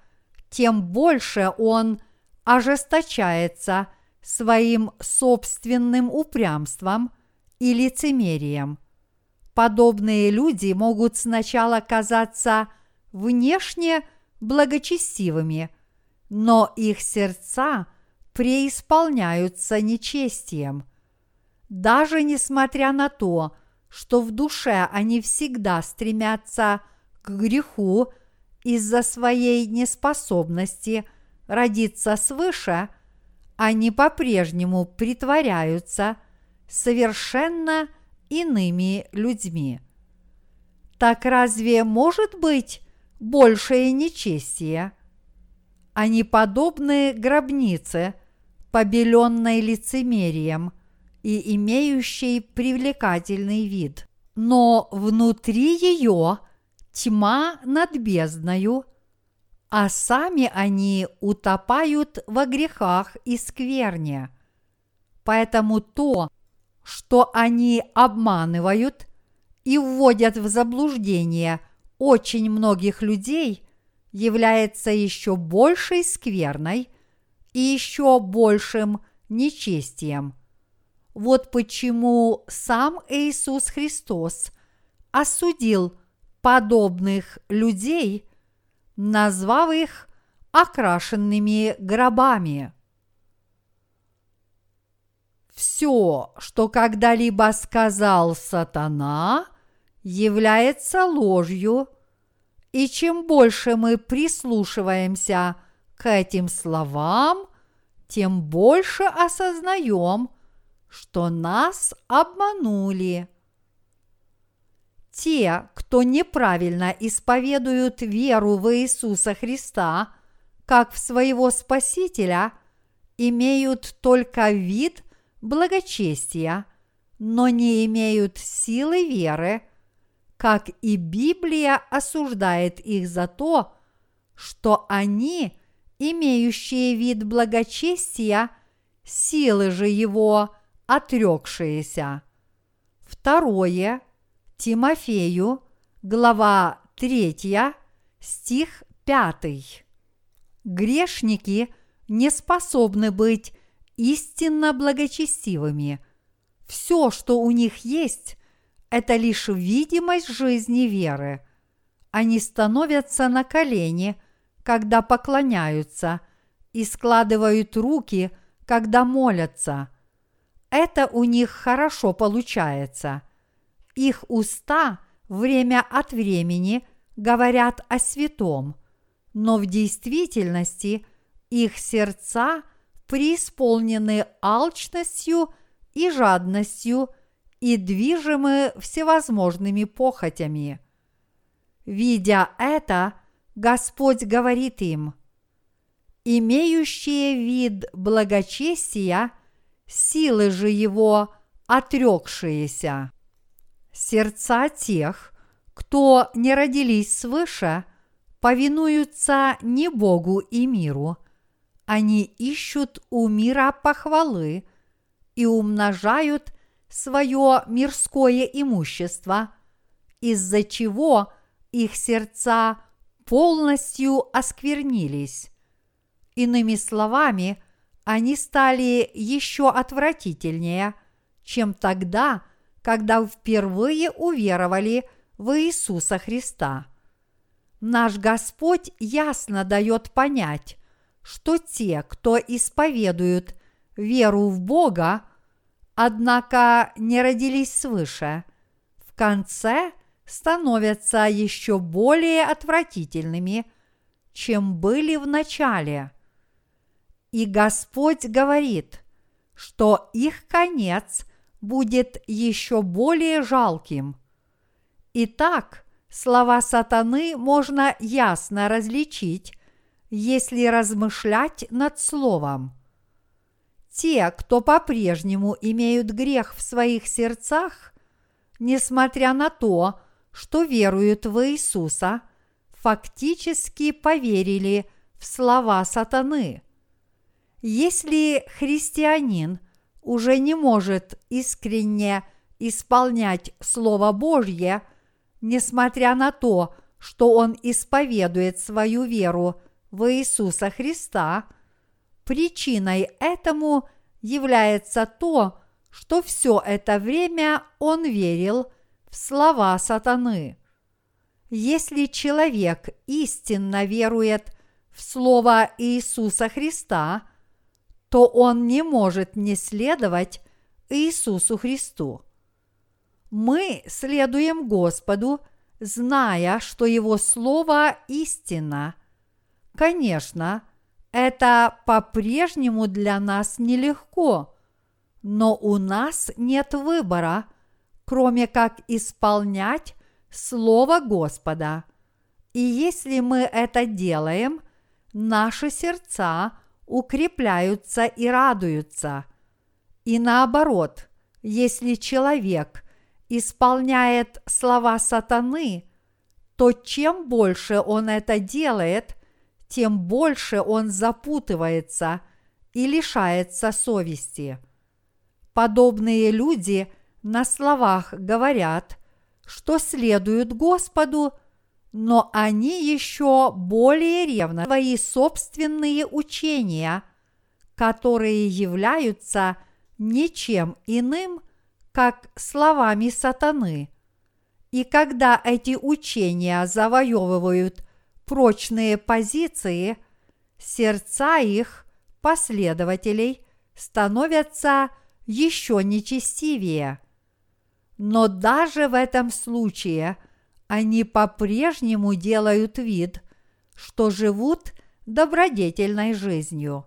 тем больше он ожесточается своим собственным упрямством и лицемерием. Подобные люди могут сначала казаться внешне благочестивыми, но их сердца преисполняются нечестием. Даже несмотря на то, что в душе они всегда стремятся – к греху из-за своей неспособности родиться свыше, они по-прежнему притворяются совершенно иными людьми. Так разве может быть большее нечестие? Они подобны гробнице, побеленной лицемерием и имеющей привлекательный вид. Но внутри ее тьма над бездною, а сами они утопают во грехах и скверне. Поэтому то, что они обманывают и вводят в заблуждение очень многих людей, является еще большей скверной и еще большим нечестием. Вот почему сам Иисус Христос осудил подобных людей, назвав их окрашенными гробами. Все, что когда-либо сказал сатана, является ложью, И чем больше мы прислушиваемся к этим словам, тем больше осознаем, что нас обманули. Те, кто неправильно исповедуют веру в Иисуса Христа как в своего Спасителя, имеют только вид благочестия, но не имеют силы веры, как и Библия осуждает их за то, что они, имеющие вид благочестия, силы же его отрекшиеся. Второе Тимофею, глава 3, стих 5. Грешники не способны быть истинно благочестивыми. Все, что у них есть, это лишь видимость жизни веры. Они становятся на колени, когда поклоняются, и складывают руки, когда молятся. Это у них хорошо получается. Их уста время от времени говорят о святом, но в действительности их сердца преисполнены алчностью и жадностью и движимы всевозможными похотями. Видя это, Господь говорит им, имеющие вид благочестия, силы же его отрекшиеся. Сердца тех, кто не родились свыше, повинуются не Богу и миру. Они ищут у мира похвалы и умножают свое мирское имущество, из-за чего их сердца полностью осквернились. Иными словами, они стали еще отвратительнее, чем тогда, когда впервые уверовали в Иисуса Христа. Наш Господь ясно дает понять, что те, кто исповедуют веру в Бога, однако не родились свыше, в конце становятся еще более отвратительными, чем были в начале. И Господь говорит, что их конец – будет еще более жалким. Итак, слова сатаны можно ясно различить, если размышлять над словом. Те, кто по-прежнему имеют грех в своих сердцах, несмотря на то, что веруют в Иисуса, фактически поверили в слова сатаны. Если христианин уже не может искренне исполнять Слово Божье, несмотря на то, что он исповедует свою веру в Иисуса Христа, причиной этому является то, что все это время он верил в слова сатаны. Если человек истинно верует в Слово Иисуса Христа – то он не может не следовать Иисусу Христу. Мы следуем Господу, зная, что Его Слово истина. Конечно, это по-прежнему для нас нелегко, но у нас нет выбора, кроме как исполнять Слово Господа. И если мы это делаем, наши сердца – укрепляются и радуются. И наоборот, если человек исполняет слова сатаны, то чем больше он это делает, тем больше он запутывается и лишается совести. Подобные люди на словах говорят, что следуют Господу – но они еще более ревны свои собственные учения, которые являются ничем иным, как словами сатаны. И когда эти учения завоевывают прочные позиции, сердца их последователей становятся еще нечестивее. Но даже в этом случае – они по-прежнему делают вид, что живут добродетельной жизнью,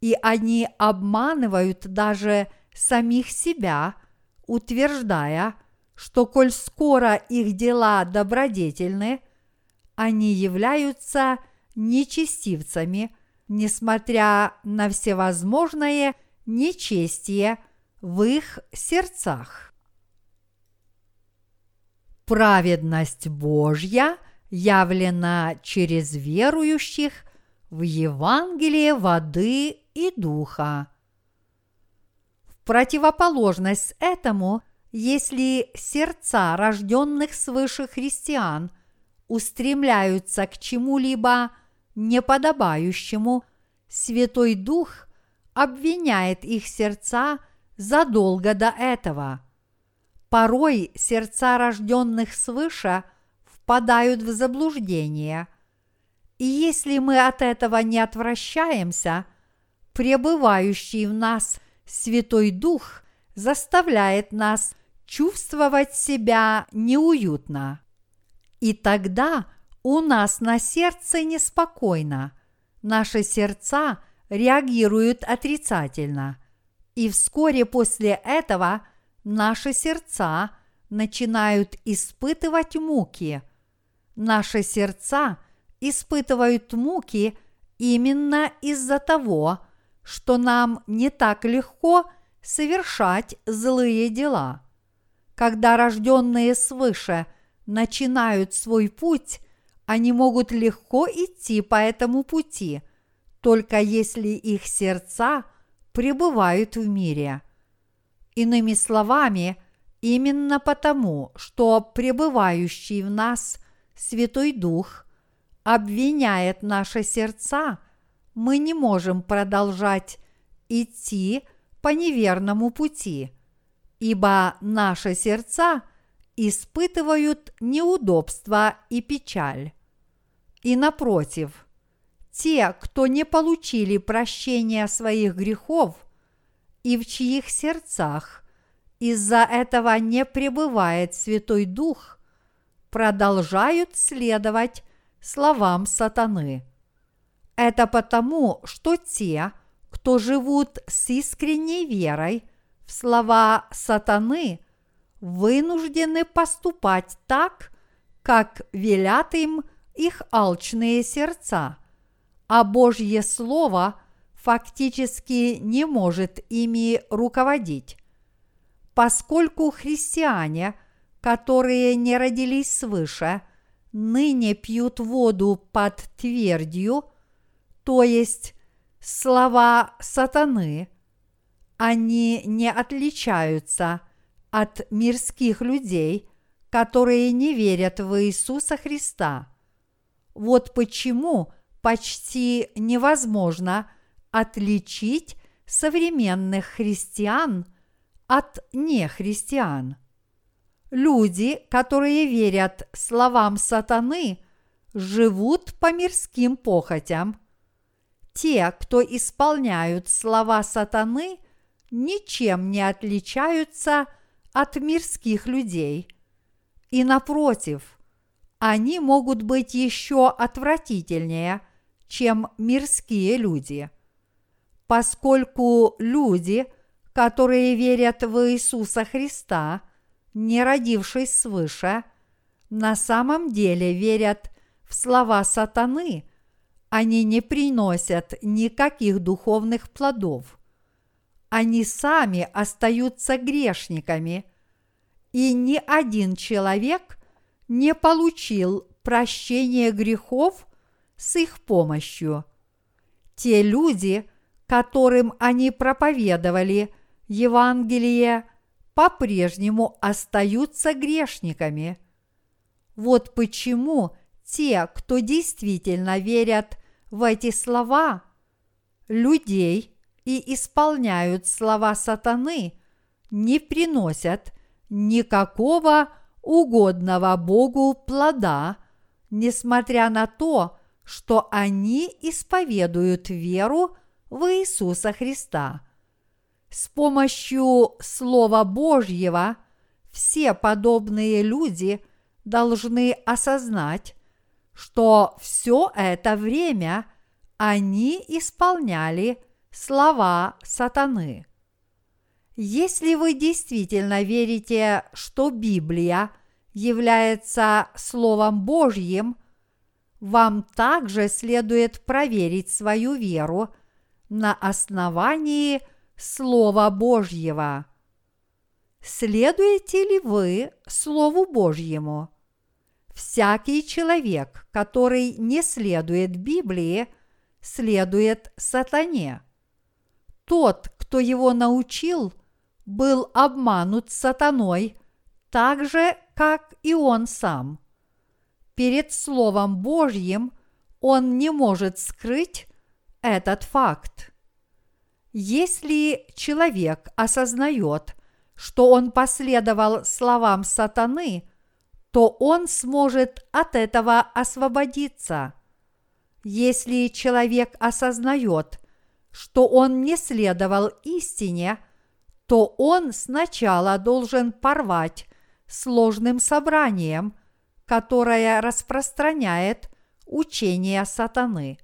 и они обманывают даже самих себя, утверждая, что коль скоро их дела добродетельны, они являются нечестивцами, несмотря на всевозможное нечестие в их сердцах. Праведность Божья явлена через верующих в Евангелие воды и духа. В противоположность этому, если сердца рожденных свыше христиан устремляются к чему-либо неподобающему, Святой Дух обвиняет их сердца задолго до этого. Порой сердца рожденных свыше впадают в заблуждение. И если мы от этого не отвращаемся, пребывающий в нас Святой Дух заставляет нас чувствовать себя неуютно. И тогда у нас на сердце неспокойно, наши сердца реагируют отрицательно, и вскоре после этого наши сердца начинают испытывать муки. Наши сердца испытывают муки именно из-за того, что нам не так легко совершать злые дела. Когда рожденные свыше начинают свой путь, они могут легко идти по этому пути, только если их сердца пребывают в мире. Иными словами, именно потому, что пребывающий в нас Святой Дух обвиняет наши сердца, мы не можем продолжать идти по неверному пути, ибо наши сердца испытывают неудобства и печаль. И напротив, те, кто не получили прощения своих грехов и в чьих сердцах. Из-за этого не пребывает Святой Дух, продолжают следовать словам сатаны. Это потому, что те, кто живут с искренней верой в слова сатаны, вынуждены поступать так, как велят им – их алчные сердца, а Божье Слово фактически не может ими руководить. Поскольку христиане, которые не родились свыше, ныне пьют воду под твердью, то есть слова сатаны, они не отличаются от мирских людей, которые не верят в Иисуса Христа. Вот почему почти невозможно отличить современных христиан от нехристиан. Люди, которые верят словам сатаны, живут по мирским похотям. Те, кто исполняют слова сатаны, ничем не отличаются от мирских людей. И напротив – они могут быть еще отвратительнее, чем мирские люди. Поскольку люди, которые верят в Иисуса Христа, не родившись свыше, на самом деле верят в слова сатаны, они не приносят никаких духовных плодов. Они сами остаются грешниками, и ни один человек не получил прощения грехов с их помощью. Те люди, которым они проповедовали Евангелие, по-прежнему остаются грешниками. Вот почему те, кто действительно верят в эти слова, людей и исполняют слова сатаны, не приносят никакого угодного Богу плода, несмотря на то, что они исповедуют веру в Иисуса Христа. С помощью Слова Божьего все подобные люди должны осознать, что все это время они исполняли слова сатаны. Если вы действительно верите, что Библия является Словом Божьим, вам также следует проверить свою веру на основании Слова Божьего. Следуете ли вы Слову Божьему? Всякий человек, который не следует Библии, следует сатане. Тот, кто его научил, был обманут сатаной так же, как и он сам. Перед Словом Божьим он не может скрыть этот факт. Если человек осознает, что он последовал словам сатаны, то он сможет от этого освободиться. Если человек осознает, что он не следовал истине, то он сначала должен порвать сложным собранием, которое распространяет учение сатаны.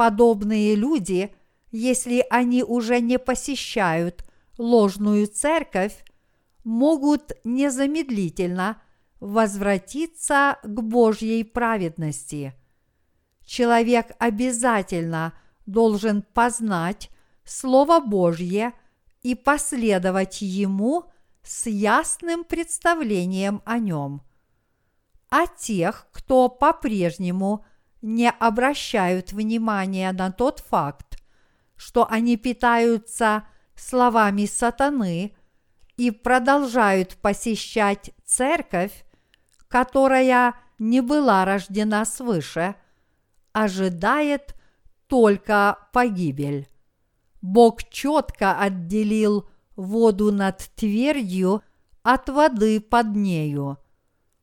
Подобные люди, если они уже не посещают ложную церковь, могут незамедлительно возвратиться к Божьей праведности. Человек обязательно должен познать Слово Божье и последовать ему с ясным представлением о нем. А тех, кто по-прежнему не обращают внимания на тот факт, что они питаются словами сатаны и продолжают посещать церковь, которая не была рождена свыше, ожидает только погибель. Бог четко отделил воду над твердью от воды под нею.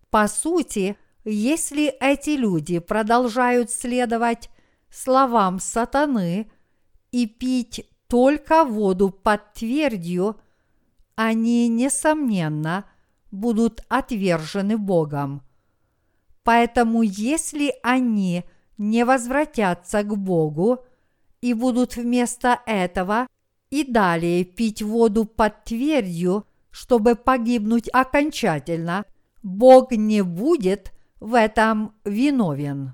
По сути, если эти люди продолжают следовать словам сатаны и пить только воду под твердью, они, несомненно, будут отвержены Богом. Поэтому, если они не возвратятся к Богу и будут вместо этого и далее пить воду под твердью, чтобы погибнуть окончательно, Бог не будет в этом виновен.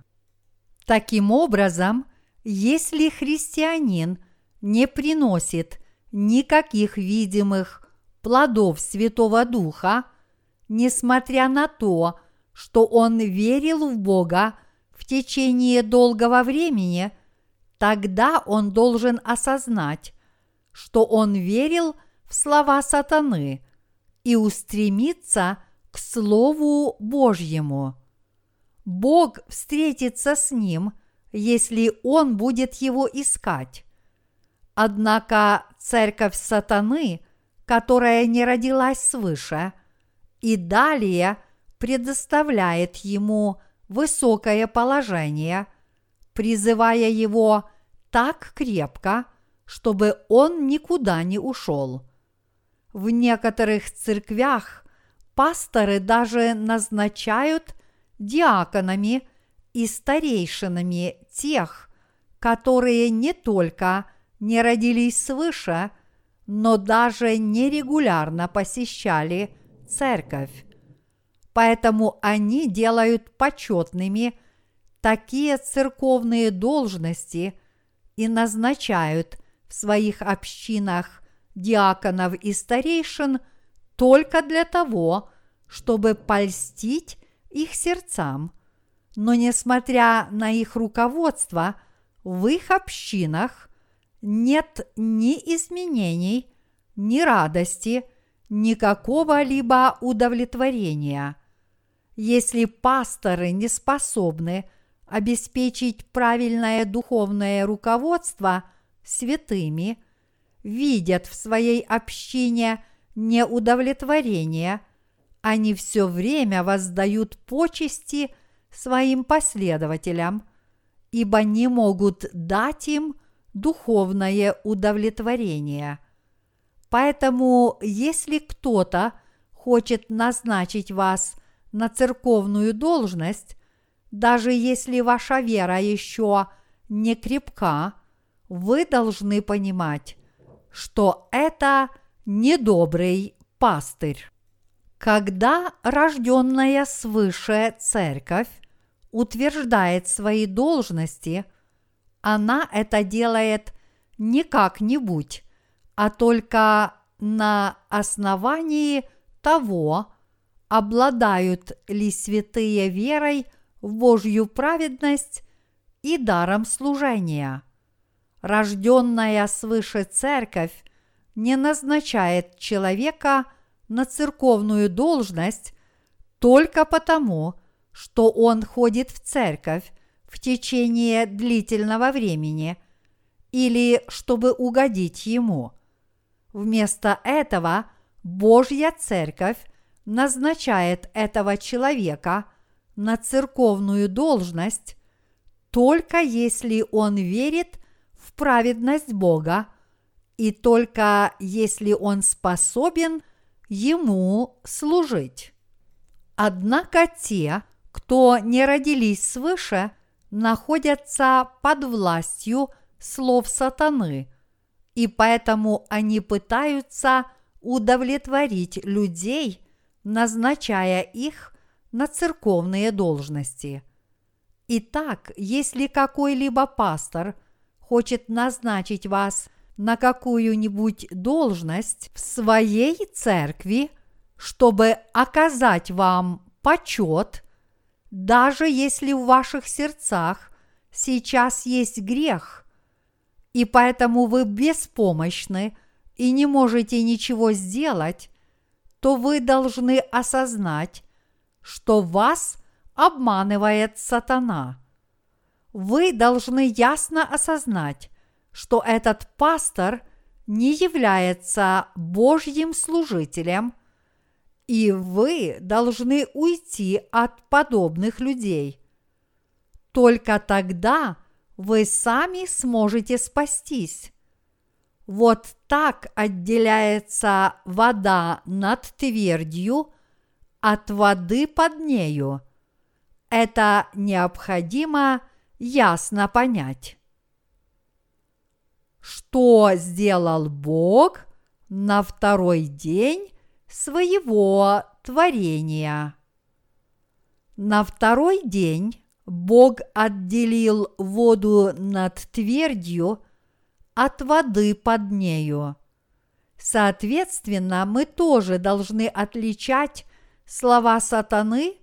Таким образом, если христианин не приносит никаких видимых плодов Святого Духа, несмотря на то, что он верил в Бога в течение долгого времени, тогда он должен осознать, что он верил в слова сатаны и устремиться к Слову Божьему. Бог встретится с ним, если он будет его искать. Однако церковь сатаны, которая не родилась свыше, и далее предоставляет ему высокое положение, призывая его так крепко, чтобы он никуда не ушел. В некоторых церквях пасторы даже назначают диаконами и старейшинами тех, которые не только не родились свыше, но даже нерегулярно посещали церковь. Поэтому они делают почетными такие церковные должности и назначают в своих общинах диаконов и старейшин только для того, чтобы польстить их сердцам. Но несмотря на их руководство, в их общинах нет ни изменений, ни радости, ни какого-либо удовлетворения. Если пасторы не способны обеспечить правильное духовное руководство – святыми, видят в своей общине неудовлетворение, они все время воздают почести своим последователям, ибо не могут дать им духовное удовлетворение. Поэтому, если кто-то хочет назначить вас на церковную должность, даже если ваша вера еще не крепка, вы должны понимать, что это недобрый пастырь. Когда рожденная свыше церковь утверждает свои должности, она это делает не как-нибудь, а только на основании того, обладают ли святые верой в Божью праведность и даром служения. Рожденная свыше церковь не назначает человека на церковную должность только потому, что он ходит в церковь в течение длительного времени или чтобы угодить ему. Вместо этого Божья церковь назначает этого человека на церковную должность только если он верит в праведность Бога и только если он способен ему служить. Однако те, кто не родились свыше, находятся под властью слов сатаны, и поэтому они пытаются удовлетворить людей, назначая их на церковные должности. Итак, если какой-либо пастор хочет назначить вас на какую-нибудь должность в своей церкви, чтобы оказать вам почет, даже если в ваших сердцах сейчас есть грех, и поэтому вы беспомощны и не можете ничего сделать, то вы должны осознать, что вас обманывает сатана. Вы должны ясно осознать, что этот пастор не является Божьим служителем, и вы должны уйти от подобных людей. Только тогда вы сами сможете спастись. Вот так отделяется вода над твердью от воды под нею. Это необходимо ясно понять. Что сделал Бог на второй день своего творения? На второй день Бог отделил воду над твердью – от воды под нею. Соответственно, мы тоже должны отличать слова сатаны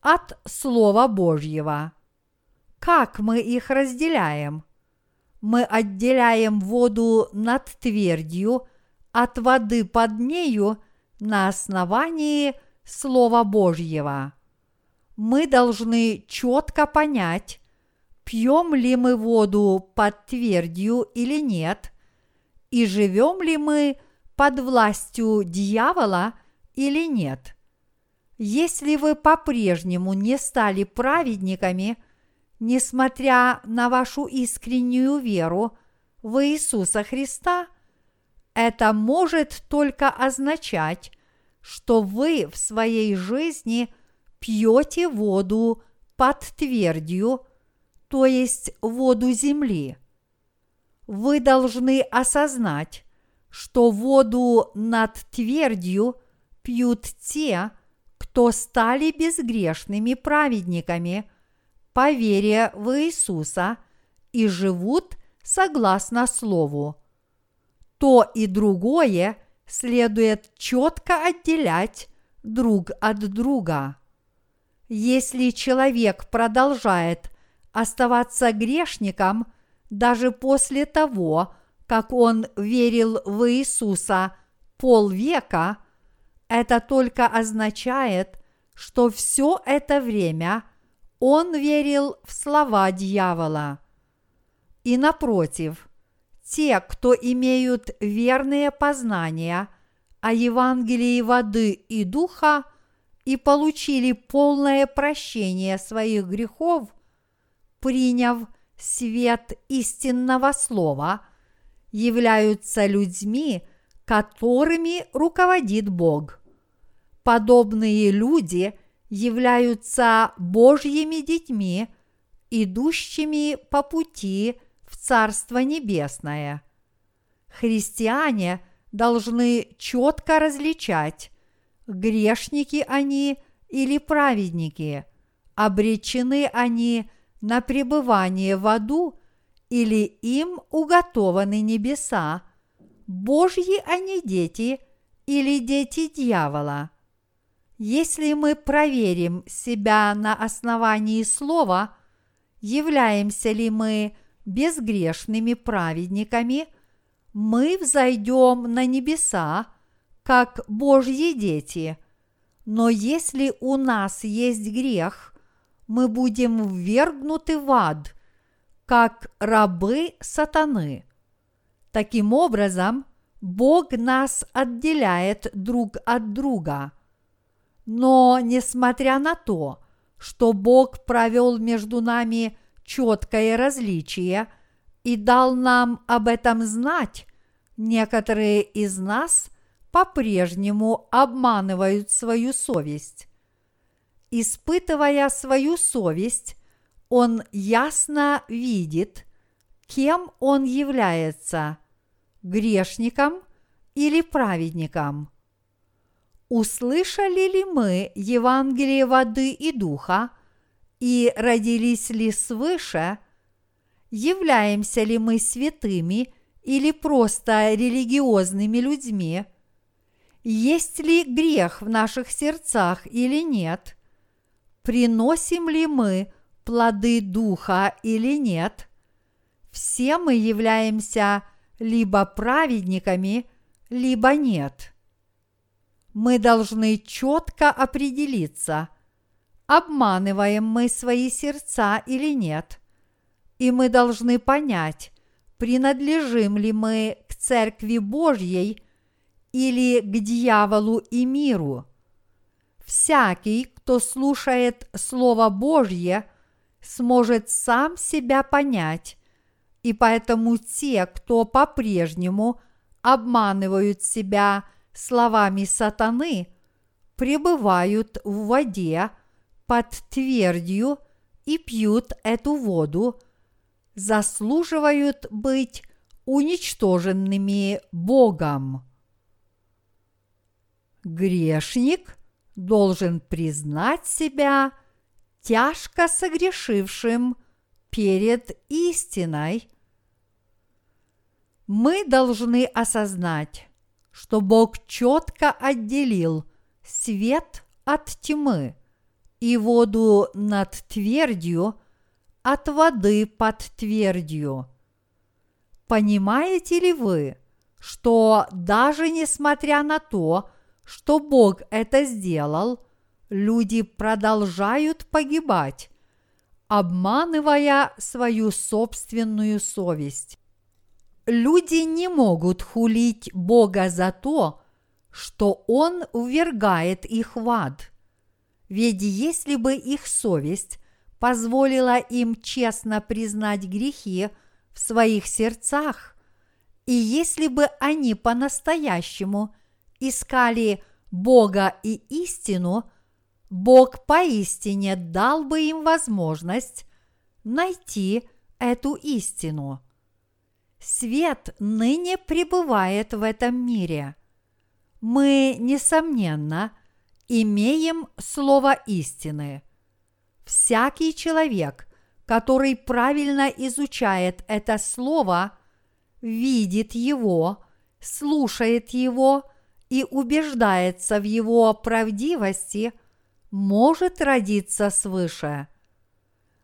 от Слова Божьего. Как мы их разделяем? Мы отделяем воду над твердью от воды под нею на основании Слова Божьего. Мы должны четко понять, пьем ли мы воду под твердью или нет, и живем ли мы под властью дьявола или нет. Если вы по-прежнему не стали праведниками, несмотря на вашу искреннюю веру в Иисуса Христа, это может только означать, что вы в своей жизни пьете воду под твердью – то есть воду земли. Вы должны осознать, что воду над твердью пьют те, кто стали безгрешными праведниками по вере в Иисуса и живут согласно Слову. То и другое следует четко отделять друг от друга. Если человек продолжает оставаться грешником даже после того, как он верил в Иисуса полвека, это только означает, что все это время он верил в слова дьявола. И напротив, те, кто имеют верные познания о Евангелии воды и духа и получили полное прощение своих грехов – приняв свет истинного слова, являются людьми, которыми руководит Бог. Подобные люди являются Божьими детьми, идущими по пути в Царство Небесное. Христиане должны четко различать, грешники они или праведники, обречены они на пребывание в аду или им уготованы небеса, Божьи они дети или дети дьявола. Если мы проверим себя на основании слова, являемся ли мы безгрешными праведниками, мы взойдем на небеса, как Божьи дети. Но если у нас есть грех, мы будем ввергнуты в ад, как рабы сатаны. Таким образом, Бог нас отделяет друг от друга. Но несмотря на то, что Бог провел между нами четкое различие и дал нам об этом знать, некоторые из нас по-прежнему обманывают свою совесть. Испытывая свою совесть, он ясно видит, кем он является – грешником или праведником. Услышали ли мы Евангелие воды и духа и родились ли свыше? Являемся ли мы святыми или просто религиозными людьми? Есть ли грех в наших сердцах или нет? Приносим ли мы плоды духа или нет? Все мы являемся либо праведниками, либо нет. Мы должны четко определиться, обманываем мы свои сердца или нет. И мы должны понять, принадлежим ли мы к Церкви Божьей или к дьяволу и миру. Всякий, кто слушает Слово Божье, сможет сам себя понять и поэтому те, кто по-прежнему обманывают себя словами сатаны, пребывают в воде под твердью и пьют эту воду, заслуживают быть уничтоженными Богом. Грешник должен признать себя тяжко согрешившим перед истиной, мы должны осознать, что Бог четко отделил свет от тьмы и воду над твердью от воды под твердью. Понимаете ли вы, что даже несмотря на то, что Бог это сделал, люди продолжают погибать, обманывая свою собственную совесть. Люди не могут хулить Бога за то, что Он увергает их в ад. Ведь если бы их совесть позволила им честно признать грехи в своих сердцах, и если бы они по-настоящему искали Бога и истину – Бог поистине дал бы им возможность найти эту истину. Свет ныне пребывает в этом мире. Мы, несомненно, имеем слово истины. Всякий человек, который правильно изучает это слово, видит его, слушает его и убеждается в его правдивости – может родиться свыше.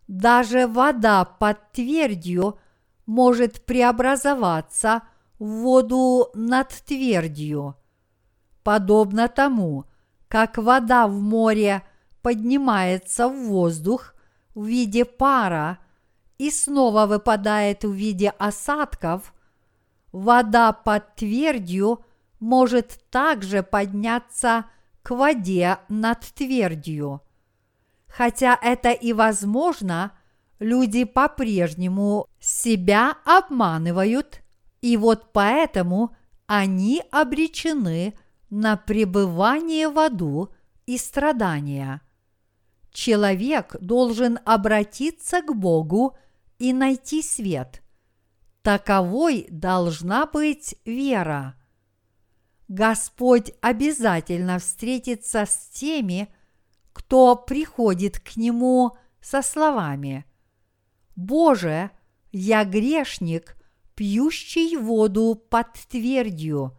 Даже вода под твердью может преобразоваться в воду над твердью. Подобно тому, как вода в море поднимается в воздух в виде пара и снова выпадает в виде осадков, вода под твердью может также подняться к воде над твердью. Хотя это и возможно, люди по-прежнему себя обманывают, и вот поэтому они обречены на пребывание в аду и страдания. человек должен обратиться к Богу и найти свет. Таковой должна быть вера. Господь обязательно встретится с теми, кто приходит к Нему со словами «Боже, я грешник, пьющий воду под твердью.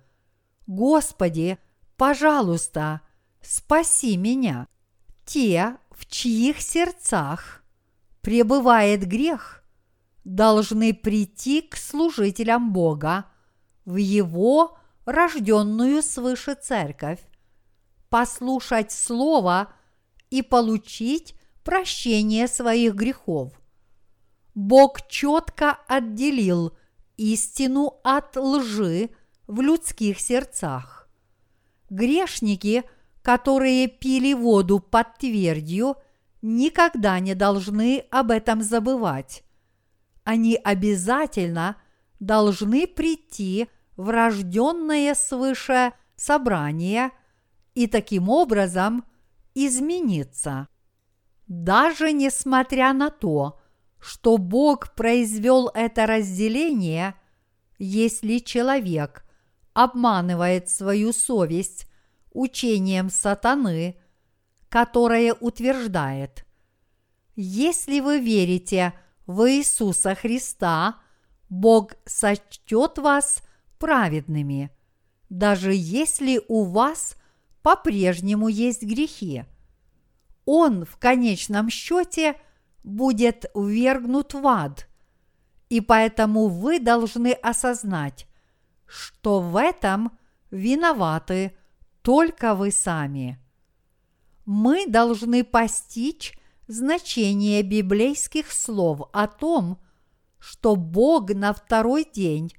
Господи, пожалуйста, спаси меня». Те, в чьих сердцах пребывает грех, должны прийти к служителям Бога в Его рожденную свыше церковь, послушать Слово и получить прощение своих грехов. Бог четко отделил истину от лжи в людских сердцах. Грешники, которые пили воду под твердью, никогда не должны об этом забывать. Они обязательно должны прийти врожденное свыше собрание и таким образом измениться. Даже несмотря на то, что Бог произвел это разделение, если человек обманывает свою совесть учением сатаны, которое утверждает, если вы верите в Иисуса Христа, Бог сочтет вас праведными, даже если у вас по-прежнему есть грехи. Он в конечном счете будет ввергнут в ад, и поэтому вы должны осознать, что в этом виноваты только вы сами. Мы должны постичь значение библейских слов о том, что Бог на второй день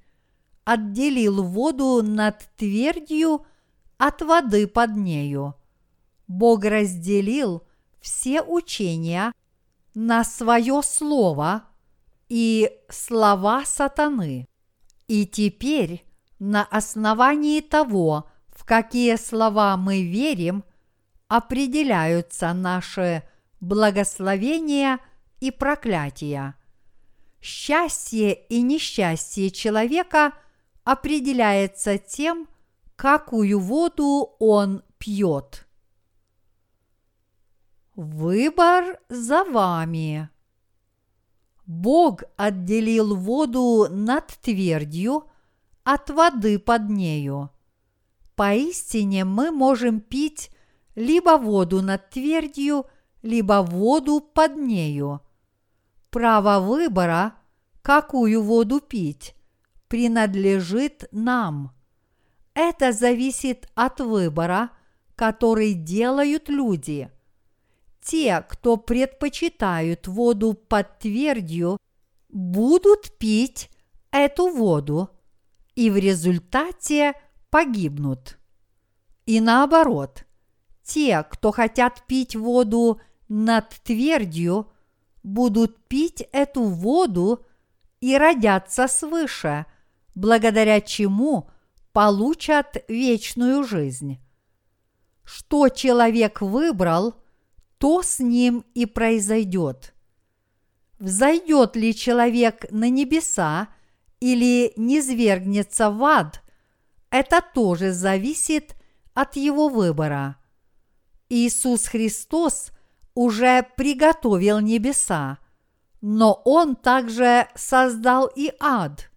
отделил воду над твердью от воды под нею. Бог разделил все учения на свое слово и слова сатаны. И теперь на основании того, в какие слова мы верим, определяются наши благословения и проклятия. Счастье и несчастье человека – определяется тем, какую воду он пьет. Выбор за вами. Бог отделил воду над твердью от воды под нею. Поистине мы можем пить либо воду над твердью, либо воду под нею. Право выбора, какую воду пить, принадлежит нам. Это зависит от выбора, который делают люди. Те, кто предпочитают воду под твердью, будут пить эту воду и в результате погибнут. И наоборот, те, кто хотят пить воду над твердью, будут пить эту воду и родятся свыше – благодаря чему получат вечную жизнь. Что человек выбрал, то с ним и произойдет. Взойдет ли человек на небеса или низвергнется в ад, это тоже зависит от его выбора. Иисус Христос уже приготовил небеса, но Он также создал и ад.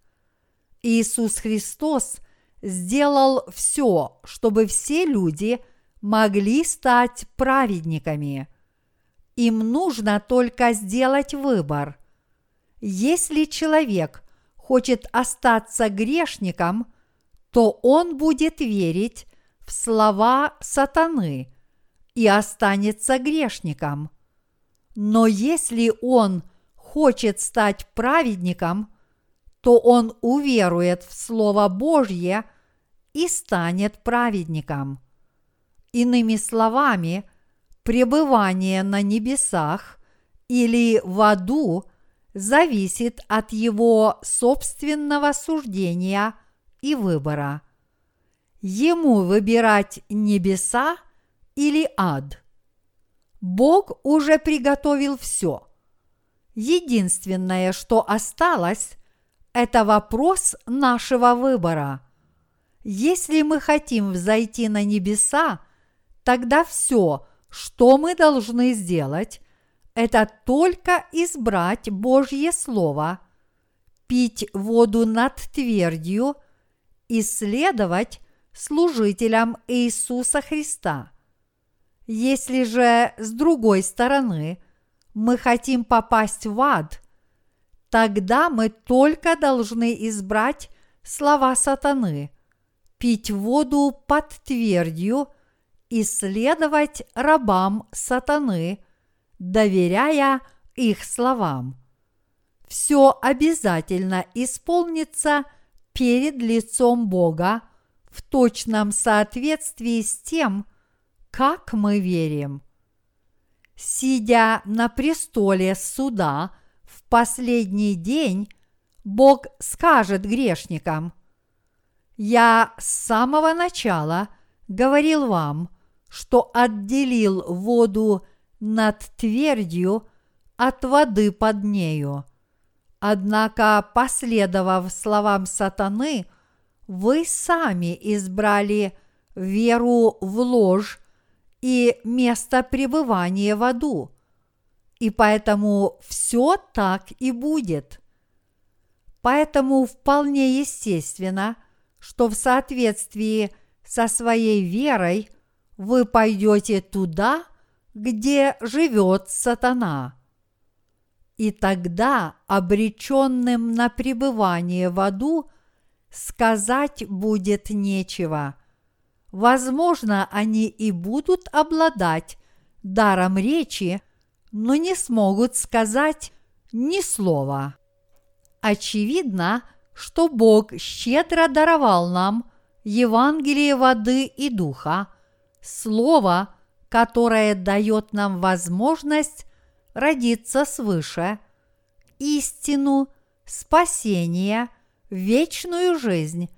Иисус Христос сделал все, чтобы все люди могли стать праведниками. Им нужно только сделать выбор. Если человек хочет остаться грешником, то он будет верить в слова сатаны и останется грешником. Но если он хочет стать праведником, то он уверует в Слово Божье и станет праведником. Иными словами, пребывание на небесах или в аду зависит от его собственного суждения и выбора. Ему выбирать небеса или ад. Бог уже приготовил все. Единственное, что осталось, это вопрос нашего выбора. Если мы хотим взойти на небеса, тогда все, что мы должны сделать, это только избрать Божье Слово, пить воду над твердью и следовать служителям Иисуса Христа. Если же с другой стороны мы хотим попасть в ад, тогда мы только должны избрать слова сатаны, пить воду под твердью и следовать рабам сатаны, доверяя их словам. Все обязательно исполнится перед лицом Бога в точном соответствии с тем, как мы верим. Сидя на престоле суда в последний день, Бог скажет грешникам, «Я с самого начала говорил вам, что отделил воду над твердью от воды под нею. Однако, последовав словам сатаны, вы сами избрали веру в ложь и место пребывания в аду. И поэтому все так и будет. Поэтому вполне естественно, что в соответствии со своей верой вы пойдете туда, где живет сатана. И тогда обреченным на пребывание в аду сказать будет нечего – Возможно, они и будут обладать даром речи, но не смогут сказать ни слова. Очевидно, что Бог щедро даровал нам Евангелие воды и духа, слово, которое дает нам возможность родиться свыше, истину, спасение, вечную жизнь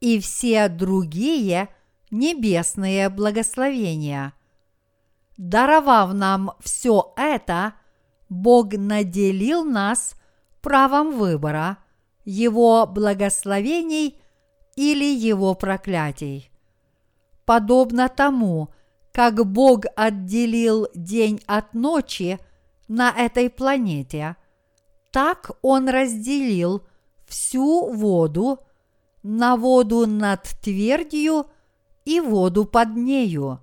и все другие – небесные благословения. Даровав нам все это, Бог наделил нас правом выбора, Его благословений или Его проклятий. Подобно тому, как Бог отделил день от ночи на этой планете, так Он разделил всю воду на воду над твердью и воду под нею.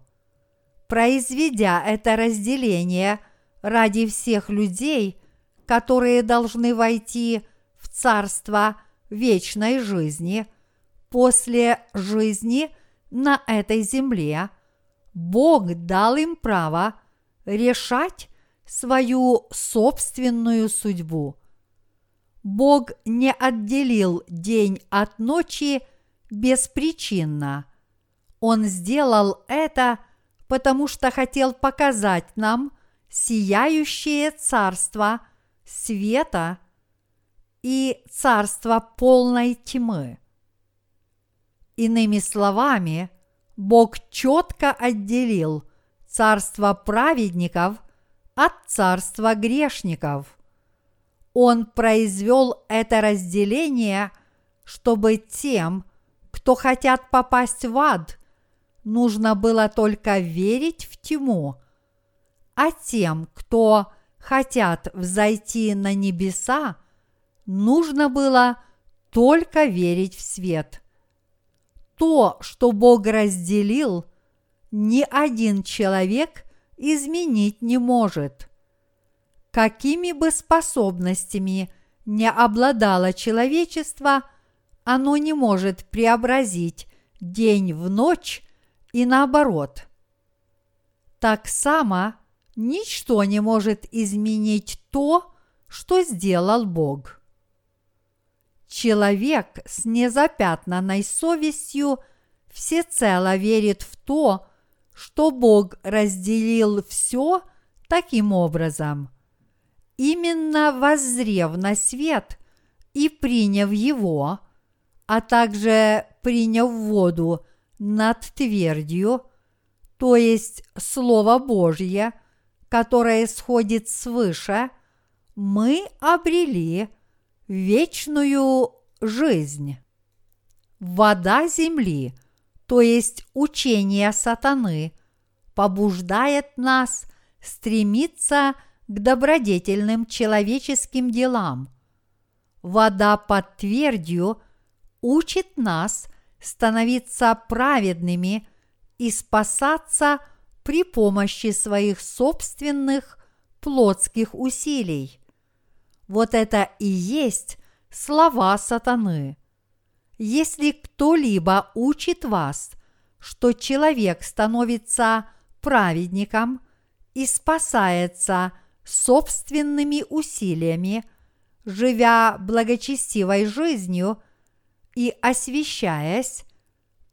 Произведя это разделение ради всех людей, которые должны войти в царство вечной жизни после жизни на этой земле, Бог дал им право решать свою собственную судьбу. Бог не отделил день от ночи беспричинно – он сделал это, потому что хотел показать нам сияющее царство света и царство полной тьмы. Иными словами, Бог четко отделил царство праведников от царства грешников. Он произвел это разделение, чтобы тем, кто хотят попасть в ад, нужно было только верить в тьму, а тем, кто хотят взойти на небеса, нужно было только верить в свет. То, что Бог разделил, ни один человек изменить не может. Какими бы способностями не обладало человечество, оно не может преобразить день в ночь и наоборот. Так само ничто не может изменить то, что сделал Бог. Человек с незапятнанной совестью всецело верит в то, что Бог разделил все таким образом. Именно воззрев на свет и приняв его, а также приняв воду над твердью, то есть Слово Божье, которое сходит свыше, мы обрели вечную жизнь. Вода земли, то есть учение сатаны, побуждает нас стремиться к добродетельным человеческим делам. Вода под твердью учит нас становиться праведными и спасаться при помощи своих собственных плотских усилий. Вот это и есть слова сатаны. Если кто-либо учит вас, что человек становится праведником и спасается собственными усилиями, живя благочестивой жизнью и освящаясь,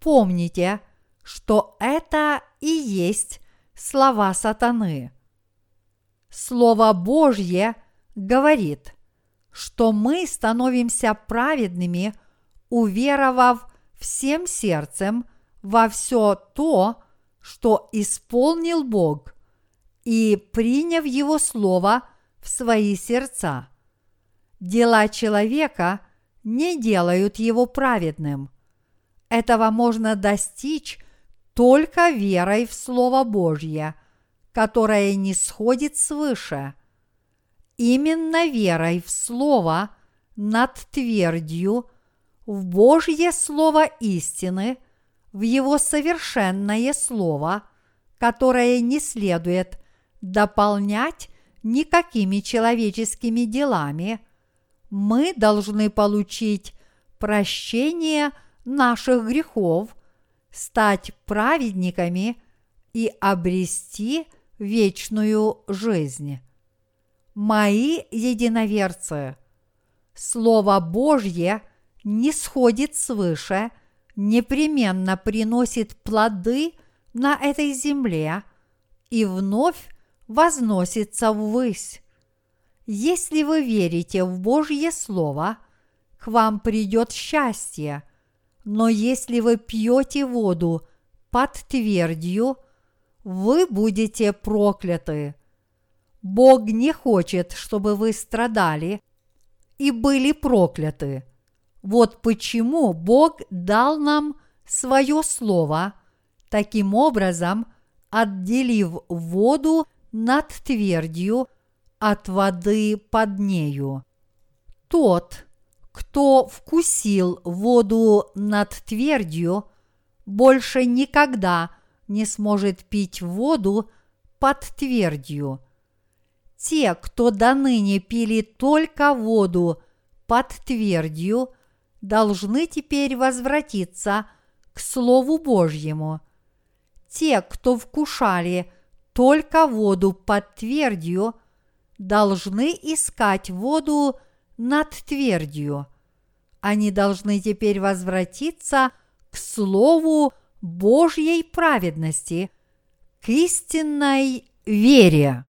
помните, что это и есть слова сатаны. Слово Божье говорит, что мы становимся праведными, уверовав всем сердцем во все то, что исполнил Бог, и приняв Его Слово в свои сердца. Дела человека не делают его праведным. Этого можно достичь только верой в Слово Божье, которое не сходит свыше. Именно верой в Слово над твердью, в Божье Слово истины, в Его совершенное Слово, которое не следует дополнять никакими человеческими делами, мы должны получить прощение наших грехов, стать праведниками и обрести вечную жизнь. Мои единоверцы, Слово Божье не сходит свыше, непременно приносит плоды на этой земле и вновь возносится ввысь. Если вы верите в Божье Слово, к вам придет счастье, но если вы пьете воду под твердью, вы будете прокляты. Бог не хочет, чтобы вы страдали и были прокляты. Вот почему Бог дал нам свое Слово, таким образом отделив воду над твердью от воды под нею. Тот, кто вкусил воду над твердью, больше никогда не сможет пить воду под твердью. Те, кто до ныне пили только воду под твердью, должны теперь возвратиться к Слову Божьему. Те, кто вкушали только воду под твердью, должны искать воду над твердью. Они должны теперь возвратиться к Слову Божьей праведности, к истинной вере.